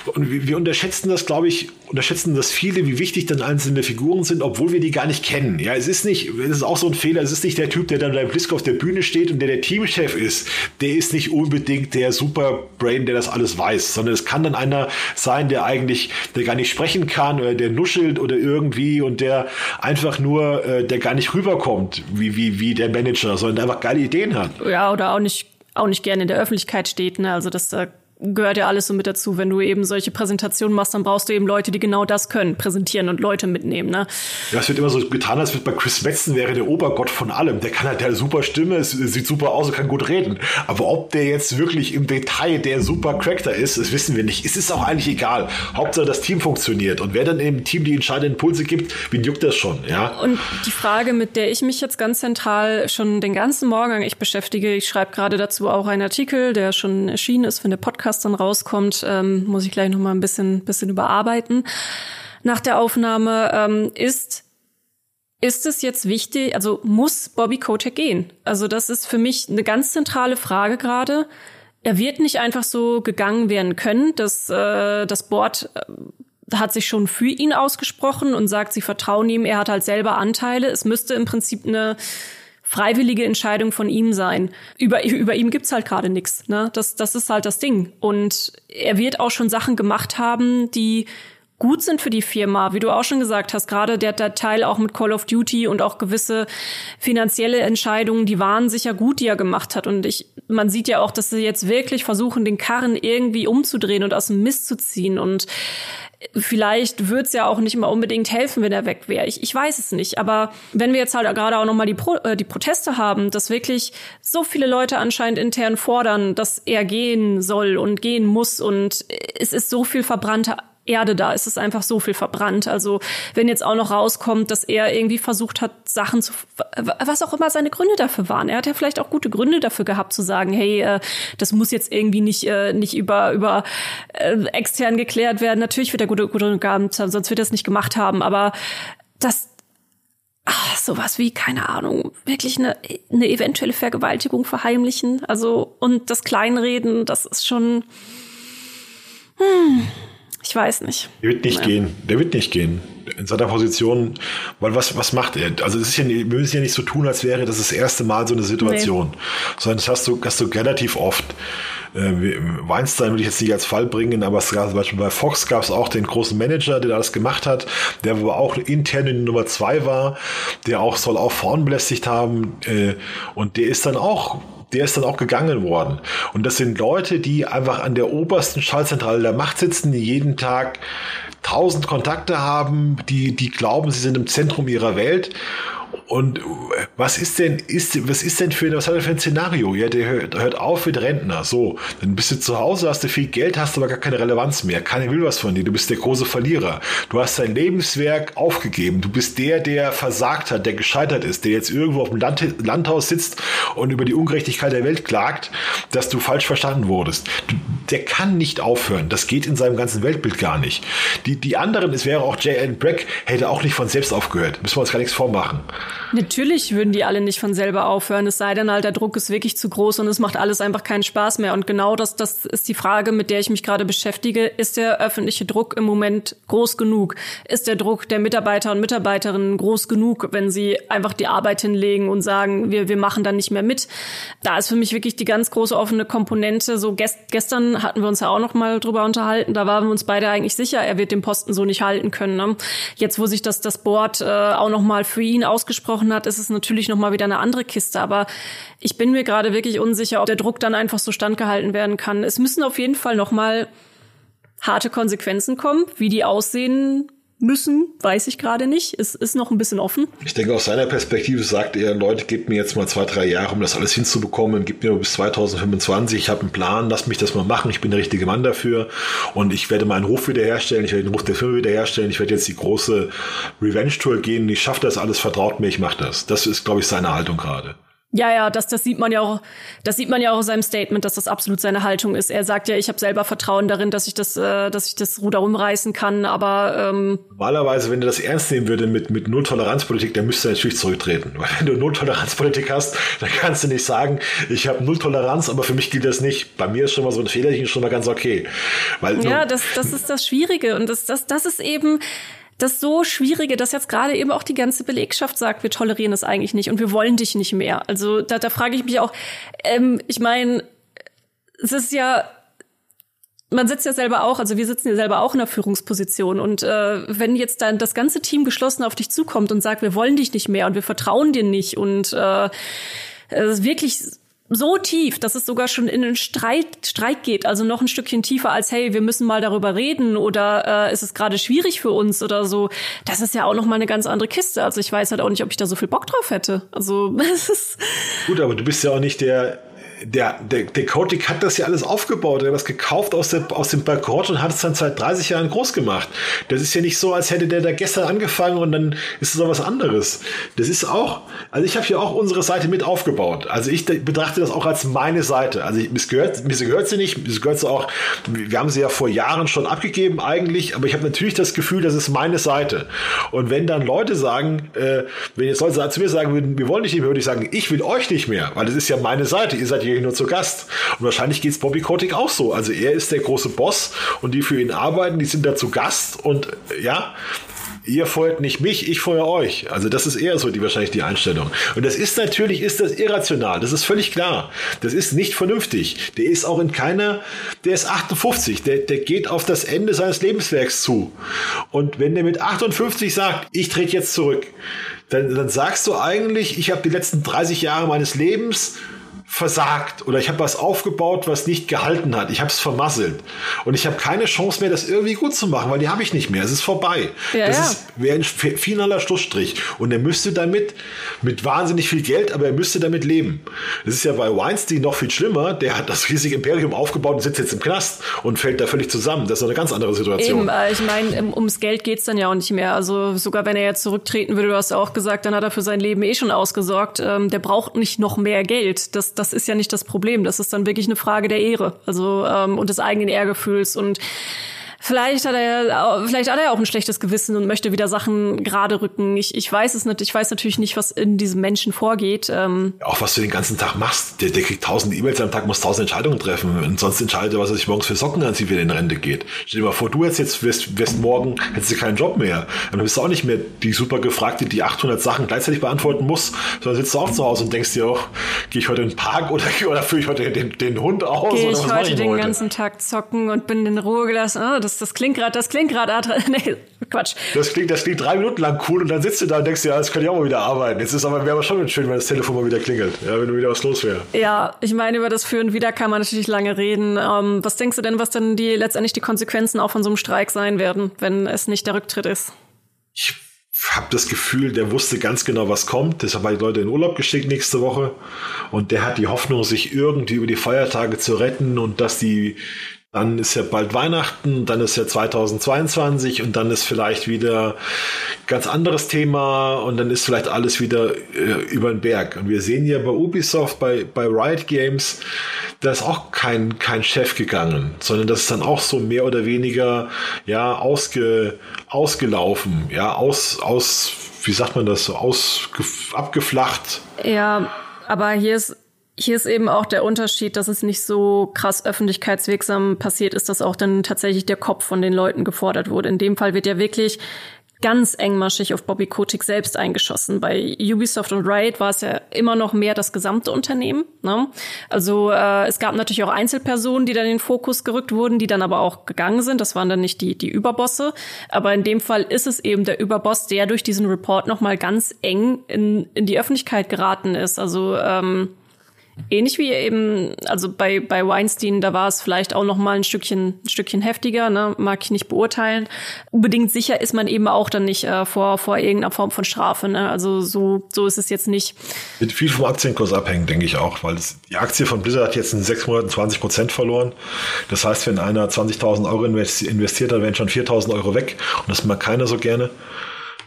Und wir unterschätzen das, glaube ich, unterschätzen das viele, wie wichtig dann einzelne Figuren sind, obwohl wir die gar nicht kennen. Ja, es ist nicht, es ist auch so ein Fehler, es ist nicht der Typ, der dann beim Blisk auf der Bühne steht und der der Teamchef ist. Der ist nicht unbedingt der Superbrain, der das alles weiß, sondern es kann dann einer sein, der eigentlich, der gar nicht sprechen kann oder der nuschelt oder irgendwie und der einfach nur, äh, der gar nicht rüberkommt, wie, wie, wie der Manager, sondern der einfach geile Ideen hat. Ja, oder auch nicht auch nicht gerne in der Öffentlichkeit steht. Ne? Also das äh, gehört ja alles so mit dazu. Wenn du eben solche Präsentationen machst, dann brauchst du eben Leute, die genau das können, präsentieren und Leute mitnehmen. Ne? Ja, es wird immer so getan, als wird bei Chris Metzen wäre der Obergott von allem. Der kann halt, der eine super Stimme, es sieht super aus und kann gut reden. Aber ob der jetzt wirklich im Detail der super Cracker ist, das wissen wir nicht. Es ist auch eigentlich egal. Hauptsache das Team funktioniert. Und wer dann im Team die entscheidenden Impulse gibt, wen juckt das schon, ja? Und die Frage, mit der ich mich jetzt ganz zentral schon den ganzen Morgen eigentlich beschäftige, ich schreibe gerade dazu auch einen Artikel, der schon erschienen ist, wenn der Podcast Podcast dann rauskommt, ähm, muss ich gleich noch mal ein bisschen, bisschen überarbeiten. Nach der Aufnahme ähm, ist ist es jetzt wichtig, also muss Bobby Kotick gehen? Also das ist für mich eine ganz zentrale Frage gerade. Er wird nicht einfach so gegangen werden können. Das, äh, das Board äh, hat sich schon für ihn ausgesprochen und sagt, sie vertrauen ihm. Er hat halt selber Anteile. Es müsste im Prinzip eine freiwillige Entscheidung von ihm sein. Über, über ihm gibt's halt gerade nichts. Ne? Das, das ist halt das Ding. Und er wird auch schon Sachen gemacht haben, die gut sind für die Firma, wie du auch schon gesagt hast, gerade der, der Teil auch mit Call of Duty und auch gewisse finanzielle Entscheidungen, die waren sicher gut, die er gemacht hat. Und ich, man sieht ja auch, dass sie jetzt wirklich versuchen, den Karren irgendwie umzudrehen und aus dem Mist zu ziehen. Und vielleicht würde es ja auch nicht mal unbedingt helfen, wenn er weg wäre. Ich, ich weiß es nicht. Aber wenn wir jetzt halt gerade auch nochmal die, Pro, äh, die Proteste haben, dass wirklich so viele Leute anscheinend intern fordern, dass er gehen soll und gehen muss und es ist so viel verbrannte Erde da. Es ist einfach so viel verbrannt. Also wenn jetzt auch noch rauskommt, dass er irgendwie versucht hat, Sachen zu, was auch immer seine Gründe dafür waren. Er hat ja vielleicht auch gute Gründe dafür gehabt zu sagen, hey, äh, das muss jetzt irgendwie nicht äh, nicht über über äh, extern geklärt werden. Natürlich wird er gute Gründe gehabt haben, sonst wird er es nicht gemacht haben. Aber das Ach, sowas wie, keine Ahnung, wirklich eine, eine eventuelle Vergewaltigung verheimlichen. Also, und das Kleinreden, das ist schon. Hm, ich weiß nicht. Der wird nicht ja. gehen. Der wird nicht gehen. In seiner Position, weil was, was macht er? Also es ist ja, wir müssen ja nicht so tun, als wäre das das erste Mal so eine Situation. Nee. Sondern das hast du, hast du relativ oft. Äh, Weinstein will ich jetzt nicht als Fall bringen, aber es gab zum Beispiel bei Fox gab es auch den großen Manager, der das gemacht hat, der aber auch intern in Nummer zwei war, der auch soll auch vorn belästigt haben äh, und der ist dann auch der ist dann auch gegangen worden. Und das sind Leute, die einfach an der obersten Schaltzentrale der Macht sitzen, die jeden Tag tausend Kontakte haben, die, die glauben, sie sind im Zentrum ihrer Welt und was ist denn, ist, was ist denn für, was hat er für ein Szenario? Ja, der hört, hört auf mit Rentner. So, dann bist du zu Hause, hast du viel Geld, hast aber gar keine Relevanz mehr. Keiner will was von dir. Du bist der große Verlierer. Du hast dein Lebenswerk aufgegeben. Du bist der, der versagt hat, der gescheitert ist, der jetzt irgendwo auf dem Land, Landhaus sitzt und über die Ungerechtigkeit der Welt klagt, dass du falsch verstanden wurdest. Du, der kann nicht aufhören. Das geht in seinem ganzen Weltbild gar nicht. Die, die anderen, es wäre auch J.N. Breck, hätte auch nicht von selbst aufgehört. Müssen wir uns gar nichts vormachen. Natürlich würden die alle nicht von selber aufhören, es sei denn halt, der Druck ist wirklich zu groß und es macht alles einfach keinen Spaß mehr. Und genau das, das ist die Frage, mit der ich mich gerade beschäftige. Ist der öffentliche Druck im Moment groß genug? Ist der Druck der Mitarbeiter und Mitarbeiterinnen groß genug, wenn sie einfach die Arbeit hinlegen und sagen, wir, wir machen dann nicht mehr mit? Da ist für mich wirklich die ganz große offene Komponente. So gest, gestern hatten wir uns ja auch noch mal drüber unterhalten. Da waren wir uns beide eigentlich sicher, er wird den Posten so nicht halten können. Ne? Jetzt, wo sich das, das Board äh, auch noch mal für ihn ausgesprochen angesprochen hat, ist es natürlich noch mal wieder eine andere Kiste. Aber ich bin mir gerade wirklich unsicher, ob der Druck dann einfach so standgehalten werden kann. Es müssen auf jeden Fall noch mal harte Konsequenzen kommen. Wie die aussehen, müssen, weiß ich gerade nicht. Es ist noch ein bisschen offen. Ich denke, aus seiner Perspektive sagt er, Leute, gebt mir jetzt mal zwei, drei Jahre, um das alles hinzubekommen. Gebt mir bis 2025. Ich habe einen Plan, lasst mich das mal machen. Ich bin der richtige Mann dafür. Und ich werde meinen Ruf wiederherstellen. Ich werde den Ruf der Firma wiederherstellen. Ich werde jetzt die große Revenge-Tour gehen. Ich schaffe das alles. Vertraut mir, ich mache das. Das ist, glaube ich, seine Haltung gerade. Ja, ja, das, das sieht man ja auch, das sieht man ja auch in seinem Statement, dass das absolut seine Haltung ist. Er sagt ja, ich habe selber Vertrauen darin, dass ich das, äh, dass ich das Ruder rumreißen kann, aber ähm normalerweise, wenn er das ernst nehmen würde mit mit Null-Toleranz-Politik, dann müsste er natürlich zurücktreten. Weil wenn du Null-Toleranz-Politik hast, dann kannst du nicht sagen, ich habe Null-Toleranz, aber für mich gilt das nicht. Bei mir ist schon mal so ein Fehlerchen schon mal ganz okay. Weil ja, das, das ist das Schwierige und das, das, das ist eben das so Schwierige, dass jetzt gerade eben auch die ganze Belegschaft sagt, wir tolerieren es eigentlich nicht und wir wollen dich nicht mehr. Also da, da frage ich mich auch, ähm, ich meine, es ist ja man sitzt ja selber auch, also wir sitzen ja selber auch in der Führungsposition. Und äh, wenn jetzt dann das ganze Team geschlossen auf dich zukommt und sagt, wir wollen dich nicht mehr und wir vertrauen dir nicht und äh, es ist wirklich so tief, dass es sogar schon in einen Streit, Streik geht, also noch ein Stückchen tiefer als, hey, wir müssen mal darüber reden oder äh, ist es gerade schwierig für uns oder so. Das ist ja auch noch mal eine ganz andere Kiste. Also ich weiß halt auch nicht, ob ich da so viel Bock drauf hätte. Also es ist Gut, aber du bist ja auch nicht der der, der, der Kotick hat das ja alles aufgebaut. Er hat das gekauft aus, der, aus dem Bankrott und hat es dann seit 30 Jahren groß gemacht. Das ist ja nicht so, als hätte der da gestern angefangen und dann ist es auch was anderes. Das ist auch, also ich habe hier auch unsere Seite mit aufgebaut. Also ich betrachte das auch als meine Seite. Also ich, mir, gehört, mir gehört sie nicht, mir gehört sie auch, wir haben sie ja vor Jahren schon abgegeben eigentlich, aber ich habe natürlich das Gefühl, das ist meine Seite. Und wenn dann Leute sagen, äh, wenn jetzt Leute zu mir sagen würden, wir wollen nicht mehr, würde ich sagen, ich will euch nicht mehr, weil das ist ja meine Seite. Ihr seid hier nur zu Gast. Und wahrscheinlich geht es Bobby Kotick auch so. Also er ist der große Boss und die für ihn arbeiten, die sind da zu Gast und ja, ihr feuert nicht mich, ich feuer euch. Also das ist eher so die wahrscheinlich die Einstellung. Und das ist natürlich, ist das irrational. Das ist völlig klar. Das ist nicht vernünftig. Der ist auch in keiner, der ist 58. Der, der geht auf das Ende seines Lebenswerks zu. Und wenn der mit 58 sagt, ich trete jetzt zurück, dann, dann sagst du eigentlich, ich habe die letzten 30 Jahre meines Lebens versagt oder ich habe was aufgebaut, was nicht gehalten hat. Ich habe es vermasselt und ich habe keine Chance mehr, das irgendwie gut zu machen, weil die habe ich nicht mehr. Es ist vorbei. Ja, das ja. ist wäre ein finaler Schlussstrich und er müsste damit mit wahnsinnig viel Geld, aber er müsste damit leben. Das ist ja bei Weinstein noch viel schlimmer. Der hat das riesige Imperium aufgebaut und sitzt jetzt im Knast und fällt da völlig zusammen. Das ist eine ganz andere Situation. Eben, äh, ich meine, ums Geld geht's dann ja auch nicht mehr. Also sogar wenn er jetzt zurücktreten würde, du hast auch gesagt, dann hat er für sein Leben eh schon ausgesorgt. Ähm, der braucht nicht noch mehr Geld. Das, das ist ja nicht das Problem. Das ist dann wirklich eine Frage der Ehre, also ähm, und des eigenen Ehrgefühls und Vielleicht hat er, vielleicht hat er auch ein schlechtes Gewissen und möchte wieder Sachen gerade rücken. Ich, ich weiß es nicht. Ich weiß natürlich nicht, was in diesem Menschen vorgeht. Ähm auch was du den ganzen Tag machst. Der, der kriegt tausend E-Mails am Tag, muss tausend Entscheidungen treffen. Und sonst entscheidet er, was er sich morgens für Socken anzieht, wenn er in Rente geht. Stell dir mal vor, du jetzt jetzt wirst, wirst morgen, hättest du keinen Job mehr. Dann bist du auch nicht mehr die super Gefragte, die 800 Sachen gleichzeitig beantworten muss, sondern sitzt du auch zu Hause und denkst dir, oh, gehe ich heute in den Park oder, oder führe ich heute den, den Hund aus? Gehe ich heute ich den heute? ganzen Tag zocken und bin in Ruhe gelassen? Oh, das das, das klingt gerade, das klingt gerade, nee, Quatsch. Das klingt, das klingt drei Minuten lang cool und dann sitzt du da und denkst dir, ja, jetzt kann ich auch mal wieder arbeiten. Jetzt ist aber, wäre aber schon schön, wenn das Telefon mal wieder klingelt, ja, wenn du wieder was los wäre. Ja, ich meine, über das Führen wieder kann man natürlich lange reden. Ähm, was denkst du denn, was dann die, letztendlich die Konsequenzen auch von so einem Streik sein werden, wenn es nicht der Rücktritt ist? Ich habe das Gefühl, der wusste ganz genau, was kommt. Deshalb hat die Leute in Urlaub geschickt nächste Woche. Und der hat die Hoffnung, sich irgendwie über die Feiertage zu retten und dass die dann ist ja bald Weihnachten, dann ist ja 2022 und dann ist vielleicht wieder ganz anderes Thema und dann ist vielleicht alles wieder äh, über den Berg. Und wir sehen ja bei Ubisoft, bei, bei Riot Games, da ist auch kein, kein Chef gegangen, sondern das ist dann auch so mehr oder weniger, ja, ausge, ausgelaufen, ja, aus, aus, wie sagt man das, so aus, abgeflacht. Ja, aber hier ist hier ist eben auch der Unterschied, dass es nicht so krass öffentlichkeitswirksam passiert ist, dass auch dann tatsächlich der Kopf von den Leuten gefordert wurde. In dem Fall wird ja wirklich ganz engmaschig auf Bobby Kotick selbst eingeschossen. Bei Ubisoft und Riot war es ja immer noch mehr das gesamte Unternehmen. Ne? Also äh, es gab natürlich auch Einzelpersonen, die dann in den Fokus gerückt wurden, die dann aber auch gegangen sind. Das waren dann nicht die, die Überbosse. Aber in dem Fall ist es eben der Überboss, der durch diesen Report nochmal ganz eng in, in die Öffentlichkeit geraten ist. Also ähm, Ähnlich wie eben, also bei, bei Weinstein, da war es vielleicht auch noch mal ein Stückchen, ein Stückchen heftiger, ne? mag ich nicht beurteilen. Unbedingt sicher ist man eben auch dann nicht äh, vor, vor irgendeiner Form von Strafe. Ne? Also so, so ist es jetzt nicht. Wird viel vom Aktienkurs abhängen, denke ich auch, weil das, die Aktie von Blizzard hat jetzt in sechs Monaten 20 Prozent verloren. Das heißt, wenn einer 20.000 Euro investiert, dann wären schon 4.000 Euro weg und das mag keiner so gerne.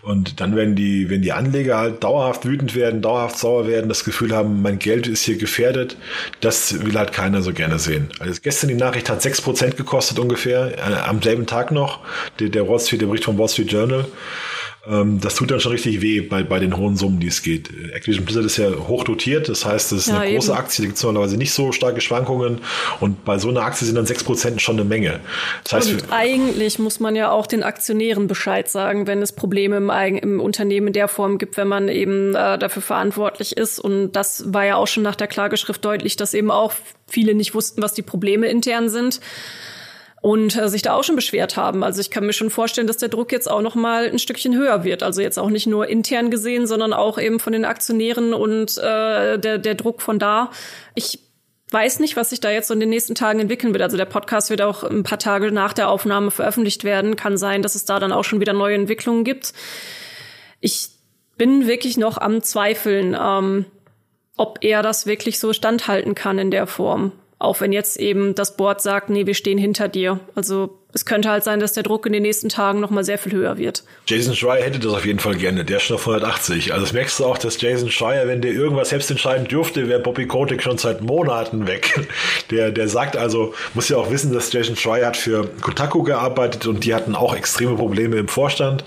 Und dann werden die, wenn die Anleger halt dauerhaft wütend werden, dauerhaft sauer werden, das Gefühl haben, mein Geld ist hier gefährdet, das will halt keiner so gerne sehen. Also gestern die Nachricht hat 6% gekostet ungefähr, äh, am selben Tag noch, der, der Wall Street, der Bericht vom Wall Street Journal. Ähm, das tut dann schon richtig weh bei, bei den hohen Summen, die es geht. Activision Blizzard ist ja hoch dotiert, das heißt, es ist ja, eine eben. große Aktie, da gibt es normalerweise nicht so starke Schwankungen und bei so einer Aktie sind dann 6% schon eine Menge. Das heißt, und eigentlich muss man ja auch den Aktionären Bescheid sagen, wenn es Probleme im, im Unternehmen in der Form gibt, wenn man eben äh, dafür verantwortlich ist. Und das war ja auch schon nach der Klageschrift deutlich, dass eben auch viele nicht wussten, was die Probleme intern sind und äh, sich da auch schon beschwert haben. Also ich kann mir schon vorstellen, dass der Druck jetzt auch noch mal ein Stückchen höher wird. Also jetzt auch nicht nur intern gesehen, sondern auch eben von den Aktionären und äh, der, der Druck von da. Ich weiß nicht, was sich da jetzt so in den nächsten Tagen entwickeln wird. Also der Podcast wird auch ein paar Tage nach der Aufnahme veröffentlicht werden. Kann sein, dass es da dann auch schon wieder neue Entwicklungen gibt. Ich bin wirklich noch am Zweifeln, ähm, ob er das wirklich so standhalten kann in der Form. Auch wenn jetzt eben das Board sagt, nee, wir stehen hinter dir. Also es könnte halt sein, dass der Druck in den nächsten Tagen noch mal sehr viel höher wird. Jason Schreier hätte das auf jeden Fall gerne. Der ist schon auf 180. Also das merkst du auch, dass Jason Schreier, wenn der irgendwas selbst entscheiden dürfte, wäre Bobby Kotick schon seit Monaten weg. Der, der sagt also, muss ja auch wissen, dass Jason Schreier hat für Kotaku gearbeitet und die hatten auch extreme Probleme im Vorstand.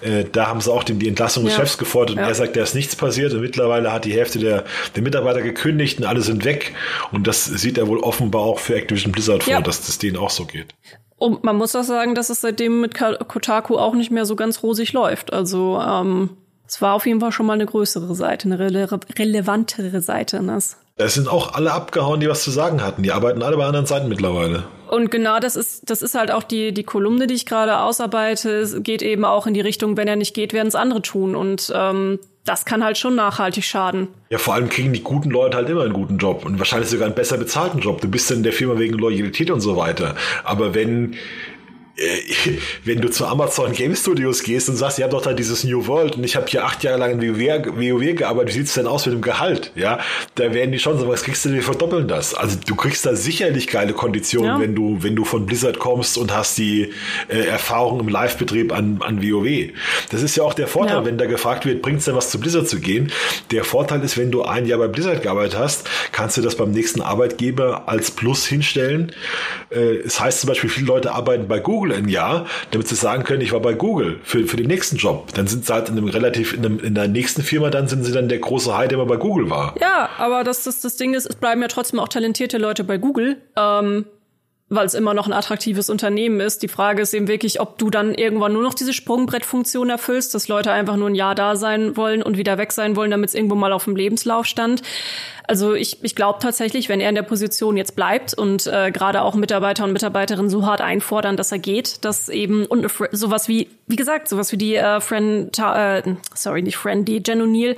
Äh, da haben sie auch die, die Entlassung des ja. Chefs gefordert und ja. er sagt, da ist nichts passiert und mittlerweile hat die Hälfte der, der Mitarbeiter gekündigt und alle sind weg. Und das sieht er wohl offenbar auch für Activision Blizzard vor, ja. dass das denen auch so geht. Und man muss auch sagen, dass es seitdem mit Kotaku auch nicht mehr so ganz rosig läuft. Also ähm, es war auf jeden Fall schon mal eine größere Seite, eine rele relevantere Seite. Ne? Sind auch alle abgehauen, die was zu sagen hatten. Die arbeiten alle bei anderen Seiten mittlerweile. Und genau das ist, das ist halt auch die, die Kolumne, die ich gerade ausarbeite, es geht eben auch in die Richtung, wenn er nicht geht, werden es andere tun. Und ähm, das kann halt schon nachhaltig schaden. Ja, vor allem kriegen die guten Leute halt immer einen guten Job und wahrscheinlich sogar einen besser bezahlten Job. Du bist dann in der Firma wegen Loyalität und so weiter. Aber wenn wenn du zu Amazon Game Studios gehst und sagst, ihr habt doch da dieses New World und ich habe hier acht Jahre lang in WoW, WoW gearbeitet, wie sieht's denn aus mit dem Gehalt? Ja, da werden die schon so, was kriegst du denn, wir verdoppeln das. Also du kriegst da sicherlich geile Konditionen, ja. wenn du, wenn du von Blizzard kommst und hast die äh, Erfahrung im Live-Betrieb an, an WoW. Das ist ja auch der Vorteil, ja. wenn da gefragt wird, bringt's denn was zu Blizzard zu gehen? Der Vorteil ist, wenn du ein Jahr bei Blizzard gearbeitet hast, kannst du das beim nächsten Arbeitgeber als Plus hinstellen. Äh, es heißt zum Beispiel, viele Leute arbeiten bei Google Google ein Jahr, damit sie sagen können, ich war bei Google für, für den nächsten Job. Dann sind sie halt in einem relativ, in, einem, in der nächsten Firma, dann sind sie dann der große Hai, der mal bei Google war. Ja, aber das, das, das Ding ist, es bleiben ja trotzdem auch talentierte Leute bei Google. Ähm, weil es immer noch ein attraktives Unternehmen ist. Die Frage ist eben wirklich, ob du dann irgendwann nur noch diese Sprungbrettfunktion erfüllst, dass Leute einfach nur ein Jahr da sein wollen und wieder weg sein wollen, damit es irgendwo mal auf dem Lebenslauf stand. Also ich, ich glaube tatsächlich, wenn er in der Position jetzt bleibt und äh, gerade auch Mitarbeiter und Mitarbeiterinnen so hart einfordern, dass er geht, dass eben und sowas wie, wie gesagt, sowas wie die äh, Friend, äh, sorry, nicht Friend, die Jen O'Neill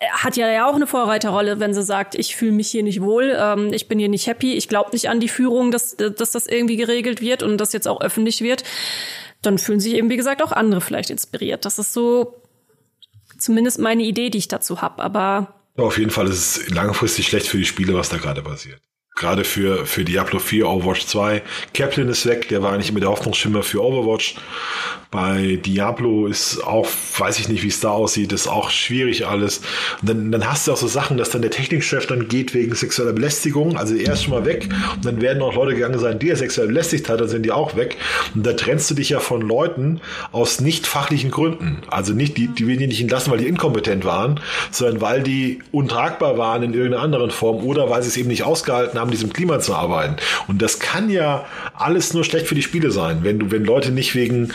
äh, hat ja ja auch eine Vorreiterrolle, wenn sie sagt, ich fühle mich hier nicht wohl, ähm, ich bin hier nicht happy, ich glaube nicht an die Führung, dass, dass das irgendwie geregelt wird und das jetzt auch öffentlich wird. Dann fühlen sich eben, wie gesagt, auch andere vielleicht inspiriert. Das ist so zumindest meine Idee, die ich dazu habe. Aber auf jeden Fall ist es langfristig schlecht für die Spiele, was da gerade passiert. Gerade für, für Diablo 4, Overwatch 2. Kaplan ist weg, der war eigentlich immer der Hoffnungsschimmer für Overwatch. Bei Diablo ist auch, weiß ich nicht, wie es da aussieht, ist auch schwierig alles. Und dann, dann hast du auch so Sachen, dass dann der Technikchef dann geht wegen sexueller Belästigung. Also er ist schon mal weg. Und dann werden auch Leute gegangen sein, die er sexuell belästigt hat, dann sind die auch weg. Und da trennst du dich ja von Leuten aus nicht fachlichen Gründen. Also nicht, die, die wir nicht entlassen, weil die inkompetent waren, sondern weil die untragbar waren in irgendeiner anderen Form oder weil sie es eben nicht ausgehalten haben haben, diesem Klima zu arbeiten. Und das kann ja alles nur schlecht für die Spiele sein, wenn du, wenn Leute nicht wegen,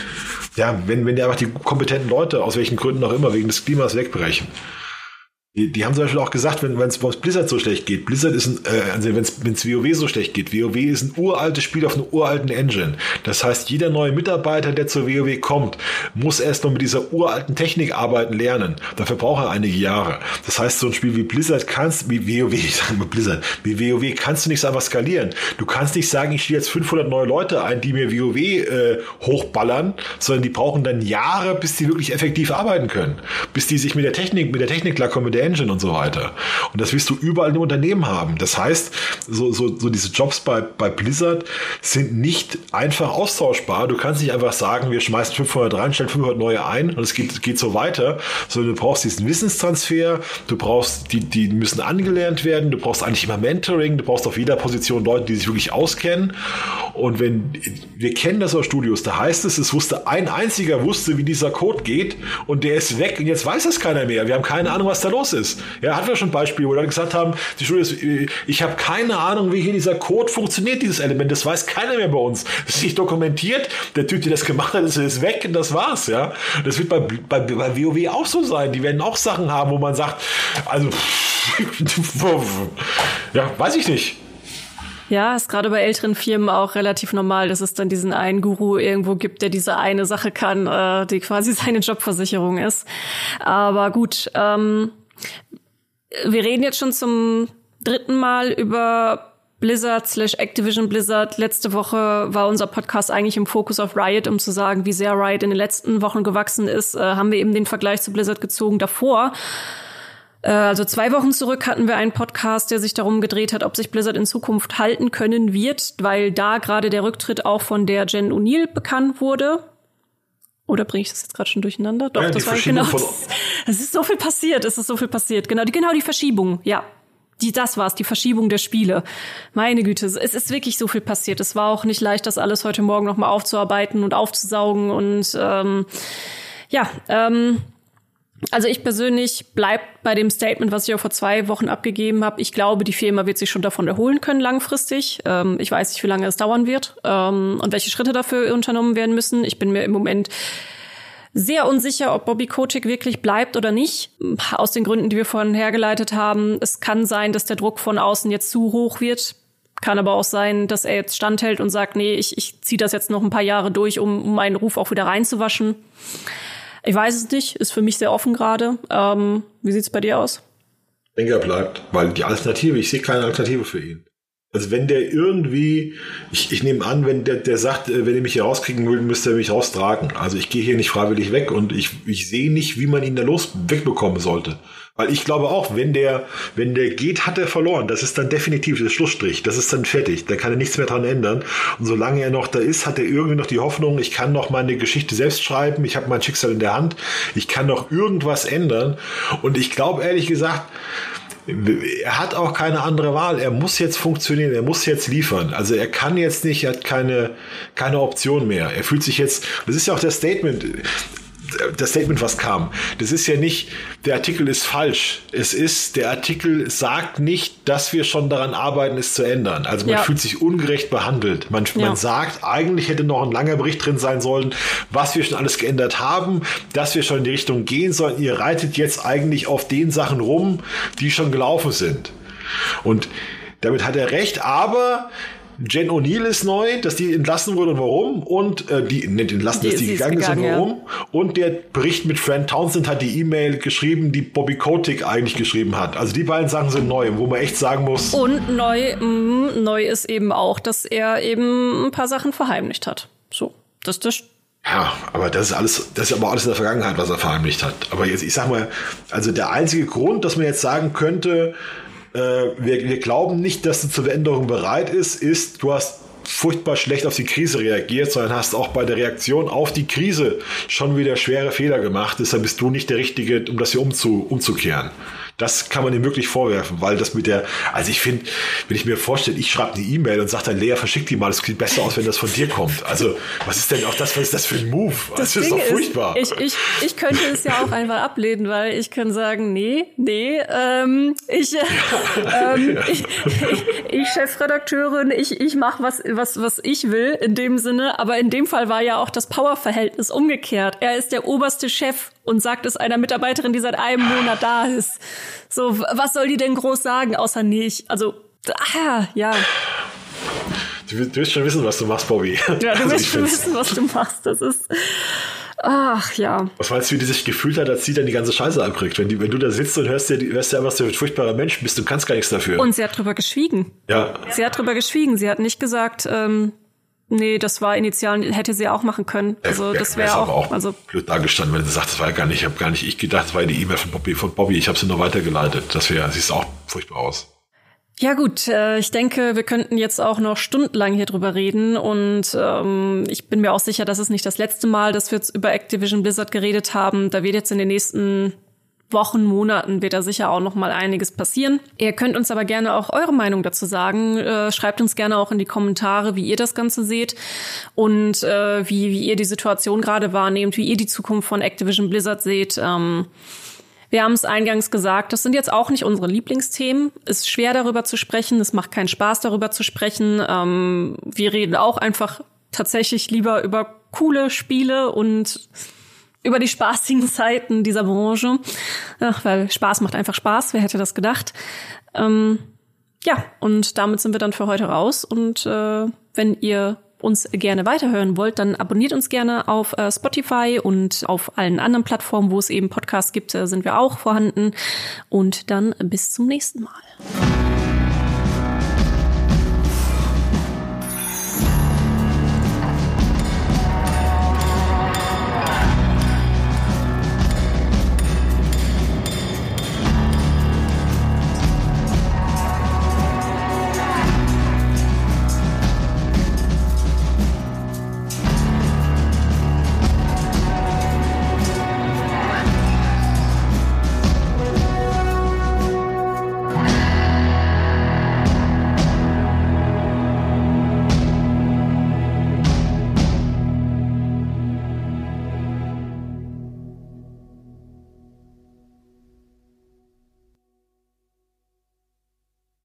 ja, wenn, wenn die einfach die kompetenten Leute, aus welchen Gründen auch immer, wegen des Klimas wegbrechen. Die, die haben zum Beispiel auch gesagt, wenn es Blizzard so schlecht geht, Blizzard ist ein, äh, also wenn es WoW so schlecht geht, WoW ist ein uraltes Spiel auf einer uralten Engine. Das heißt, jeder neue Mitarbeiter, der zur WoW kommt, muss erst noch mit dieser uralten Technik arbeiten lernen. Dafür braucht er einige Jahre. Das heißt, so ein Spiel wie Blizzard kannst, wie WoW, ich sage mal Blizzard, wie WoW kannst du nicht einfach skalieren. Du kannst nicht sagen, ich stelle jetzt 500 neue Leute ein, die mir WoW äh, hochballern, sondern die brauchen dann Jahre, bis die wirklich effektiv arbeiten können. Bis die sich mit der Technik, mit der Technik klarkommen, mit der Engine und so weiter. Und das wirst du überall im Unternehmen haben. Das heißt, so, so, so diese Jobs bei, bei Blizzard sind nicht einfach austauschbar. Du kannst nicht einfach sagen, wir schmeißen 500 rein, stellen 500 neue ein und es geht, geht so weiter, sondern du brauchst diesen Wissenstransfer, du brauchst, die, die müssen angelernt werden, du brauchst eigentlich immer Mentoring, du brauchst auf jeder Position Leute, die sich wirklich auskennen. Und wenn, wir kennen das aus Studios, da heißt es, es wusste ein einziger wusste, wie dieser Code geht und der ist weg und jetzt weiß es keiner mehr. Wir haben keine Ahnung, was da los ist. Ja, hatten wir schon Beispiele, wo dann gesagt haben, die Schule ist, ich habe keine Ahnung, wie hier dieser Code funktioniert, dieses Element. Das weiß keiner mehr bei uns. Das ist nicht dokumentiert. Der Typ, der das gemacht hat, ist, ist weg und das war's. Ja, das wird bei, bei, bei WoW auch so sein. Die werden auch Sachen haben, wo man sagt, also ja, weiß ich nicht. Ja, ist gerade bei älteren Firmen auch relativ normal, dass es dann diesen einen Guru irgendwo gibt, der diese eine Sache kann, äh, die quasi seine Jobversicherung ist. Aber gut, ähm, wir reden jetzt schon zum dritten Mal über Blizzard slash Activision Blizzard. Letzte Woche war unser Podcast eigentlich im Fokus auf Riot, um zu sagen, wie sehr Riot in den letzten Wochen gewachsen ist. Äh, haben wir eben den Vergleich zu Blizzard gezogen. Davor, äh, also zwei Wochen zurück, hatten wir einen Podcast, der sich darum gedreht hat, ob sich Blizzard in Zukunft halten können wird, weil da gerade der Rücktritt auch von der Jen O'Neill bekannt wurde. Oder bringe ich das jetzt gerade schon durcheinander? Doch, ja, das war genau. Es ist so viel passiert, es ist so viel passiert. Genau, die, genau die Verschiebung, ja. Die, das war's, die Verschiebung der Spiele. Meine Güte, es ist wirklich so viel passiert. Es war auch nicht leicht, das alles heute Morgen nochmal aufzuarbeiten und aufzusaugen. Und ähm, ja, ähm, also ich persönlich bleib bei dem Statement, was ich auch vor zwei Wochen abgegeben habe. Ich glaube, die Firma wird sich schon davon erholen können langfristig. Ähm, ich weiß nicht, wie lange es dauern wird ähm, und welche Schritte dafür unternommen werden müssen. Ich bin mir im Moment sehr unsicher, ob Bobby Kotick wirklich bleibt oder nicht. Aus den Gründen, die wir vorhin hergeleitet haben. Es kann sein, dass der Druck von außen jetzt zu hoch wird. Kann aber auch sein, dass er jetzt standhält und sagt, nee, ich, ich ziehe das jetzt noch ein paar Jahre durch, um, um meinen Ruf auch wieder reinzuwaschen. Ich weiß es nicht, ist für mich sehr offen gerade. Ähm, wie sieht's bei dir aus? Ich denke, er bleibt, weil die Alternative, ich sehe keine Alternative für ihn. Also wenn der irgendwie, ich, ich nehme an, wenn der, der sagt, äh, wenn ihr mich hier rauskriegen will, müsst ihr mich raustragen. Also ich gehe hier nicht freiwillig weg und ich, ich sehe nicht, wie man ihn da los wegbekommen sollte. Weil ich glaube auch, wenn der, wenn der geht, hat er verloren. Das ist dann definitiv der Schlussstrich. Das ist dann fertig. Da kann er nichts mehr dran ändern. Und solange er noch da ist, hat er irgendwie noch die Hoffnung, ich kann noch meine Geschichte selbst schreiben. Ich habe mein Schicksal in der Hand. Ich kann noch irgendwas ändern. Und ich glaube ehrlich gesagt, er hat auch keine andere Wahl. Er muss jetzt funktionieren, er muss jetzt liefern. Also er kann jetzt nicht, er hat keine, keine Option mehr. Er fühlt sich jetzt, das ist ja auch das Statement, das Statement, was kam. Das ist ja nicht, der Artikel ist falsch. Es ist, der Artikel sagt nicht, dass wir schon daran arbeiten, es zu ändern. Also man ja. fühlt sich ungerecht behandelt. Man, ja. man sagt, eigentlich hätte noch ein langer Bericht drin sein sollen, was wir schon alles geändert haben, dass wir schon in die Richtung gehen sollen. Ihr reitet jetzt eigentlich auf den Sachen rum, die schon gelaufen sind. Und damit hat er recht, aber Jen O'Neill ist neu, dass die entlassen wurde und warum. Und äh, die, nicht entlassen, die, dass die gegangen ist, gegangen, und warum. Ja. Und der Bericht mit Fran Townsend hat die E-Mail geschrieben, die Bobby Kotick eigentlich geschrieben hat. Also die beiden Sachen sind neu, wo man echt sagen muss. Und neu, mh, neu ist eben auch, dass er eben ein paar Sachen verheimlicht hat. So, das, das ja, aber das ist alles, das ist aber alles in der Vergangenheit, was er verheimlicht hat. Aber jetzt, ich sag mal, also der einzige Grund, dass man jetzt sagen könnte, wir, wir glauben nicht, dass du zur Veränderung bereit ist, ist, du hast furchtbar schlecht auf die Krise reagiert, sondern hast auch bei der Reaktion auf die Krise schon wieder schwere Fehler gemacht. Deshalb bist du nicht der Richtige, um das hier umzu, umzukehren. Das kann man ihm wirklich vorwerfen, weil das mit der, also ich finde, wenn ich mir vorstelle, ich schreibe eine E-Mail und sage dann, Lea, verschick die mal, das sieht besser aus, wenn das von dir kommt. Also, was ist denn auch das, was ist das für ein Move? Das, das ist doch furchtbar. Ist, ich, ich, ich könnte es ja auch einfach ablehnen, weil ich kann sagen, nee, nee, ähm, ich, äh, ähm, ich, ich, ich Chefredakteurin, ich, ich mache was, was, was ich will in dem Sinne, aber in dem Fall war ja auch das Powerverhältnis umgekehrt. Er ist der oberste Chef und sagt es einer Mitarbeiterin, die seit einem Monat da ist. So, was soll die denn groß sagen, außer nicht? Also, ah, ja. Du, du willst schon wissen, was du machst, Bobby. Ja, du also willst schon wissen, was du machst. Das ist. Ach ja. Was meinst du, wie die sich gefühlt hat, als sie dann die ganze Scheiße ankriegt? Wenn, die, wenn du da sitzt und hörst dir, hörst dir einfach, was du ein furchtbarer Mensch bist, du kannst gar nichts dafür. Und sie hat drüber geschwiegen. Ja. Sie hat drüber geschwiegen. Sie hat nicht gesagt, ähm, Nee, das war initial, hätte sie auch machen können. Also das wäre auch, auch also blöd dargestanden, wenn sie sagt, das war ja gar nicht, ich habe gar nicht ich gedacht, das war ja die E-Mail von Bobby, von Bobby, ich habe sie nur weitergeleitet. Das wäre, sieht auch furchtbar aus. Ja gut, äh, ich denke, wir könnten jetzt auch noch stundenlang hier drüber reden und ähm, ich bin mir auch sicher, dass es nicht das letzte Mal, dass wir jetzt über Activision Blizzard geredet haben. Da wird jetzt in den nächsten Wochen, Monaten wird da sicher auch noch mal einiges passieren. Ihr könnt uns aber gerne auch eure Meinung dazu sagen. Äh, schreibt uns gerne auch in die Kommentare, wie ihr das Ganze seht und äh, wie, wie ihr die Situation gerade wahrnehmt, wie ihr die Zukunft von Activision Blizzard seht. Ähm, wir haben es eingangs gesagt, das sind jetzt auch nicht unsere Lieblingsthemen. Ist schwer darüber zu sprechen, es macht keinen Spaß darüber zu sprechen. Ähm, wir reden auch einfach tatsächlich lieber über coole Spiele und über die spaßigen Zeiten dieser Branche. Ach, weil Spaß macht einfach Spaß, wer hätte das gedacht? Ähm, ja, und damit sind wir dann für heute raus. Und äh, wenn ihr uns gerne weiterhören wollt, dann abonniert uns gerne auf äh, Spotify und auf allen anderen Plattformen, wo es eben Podcasts gibt, äh, sind wir auch vorhanden. Und dann bis zum nächsten Mal.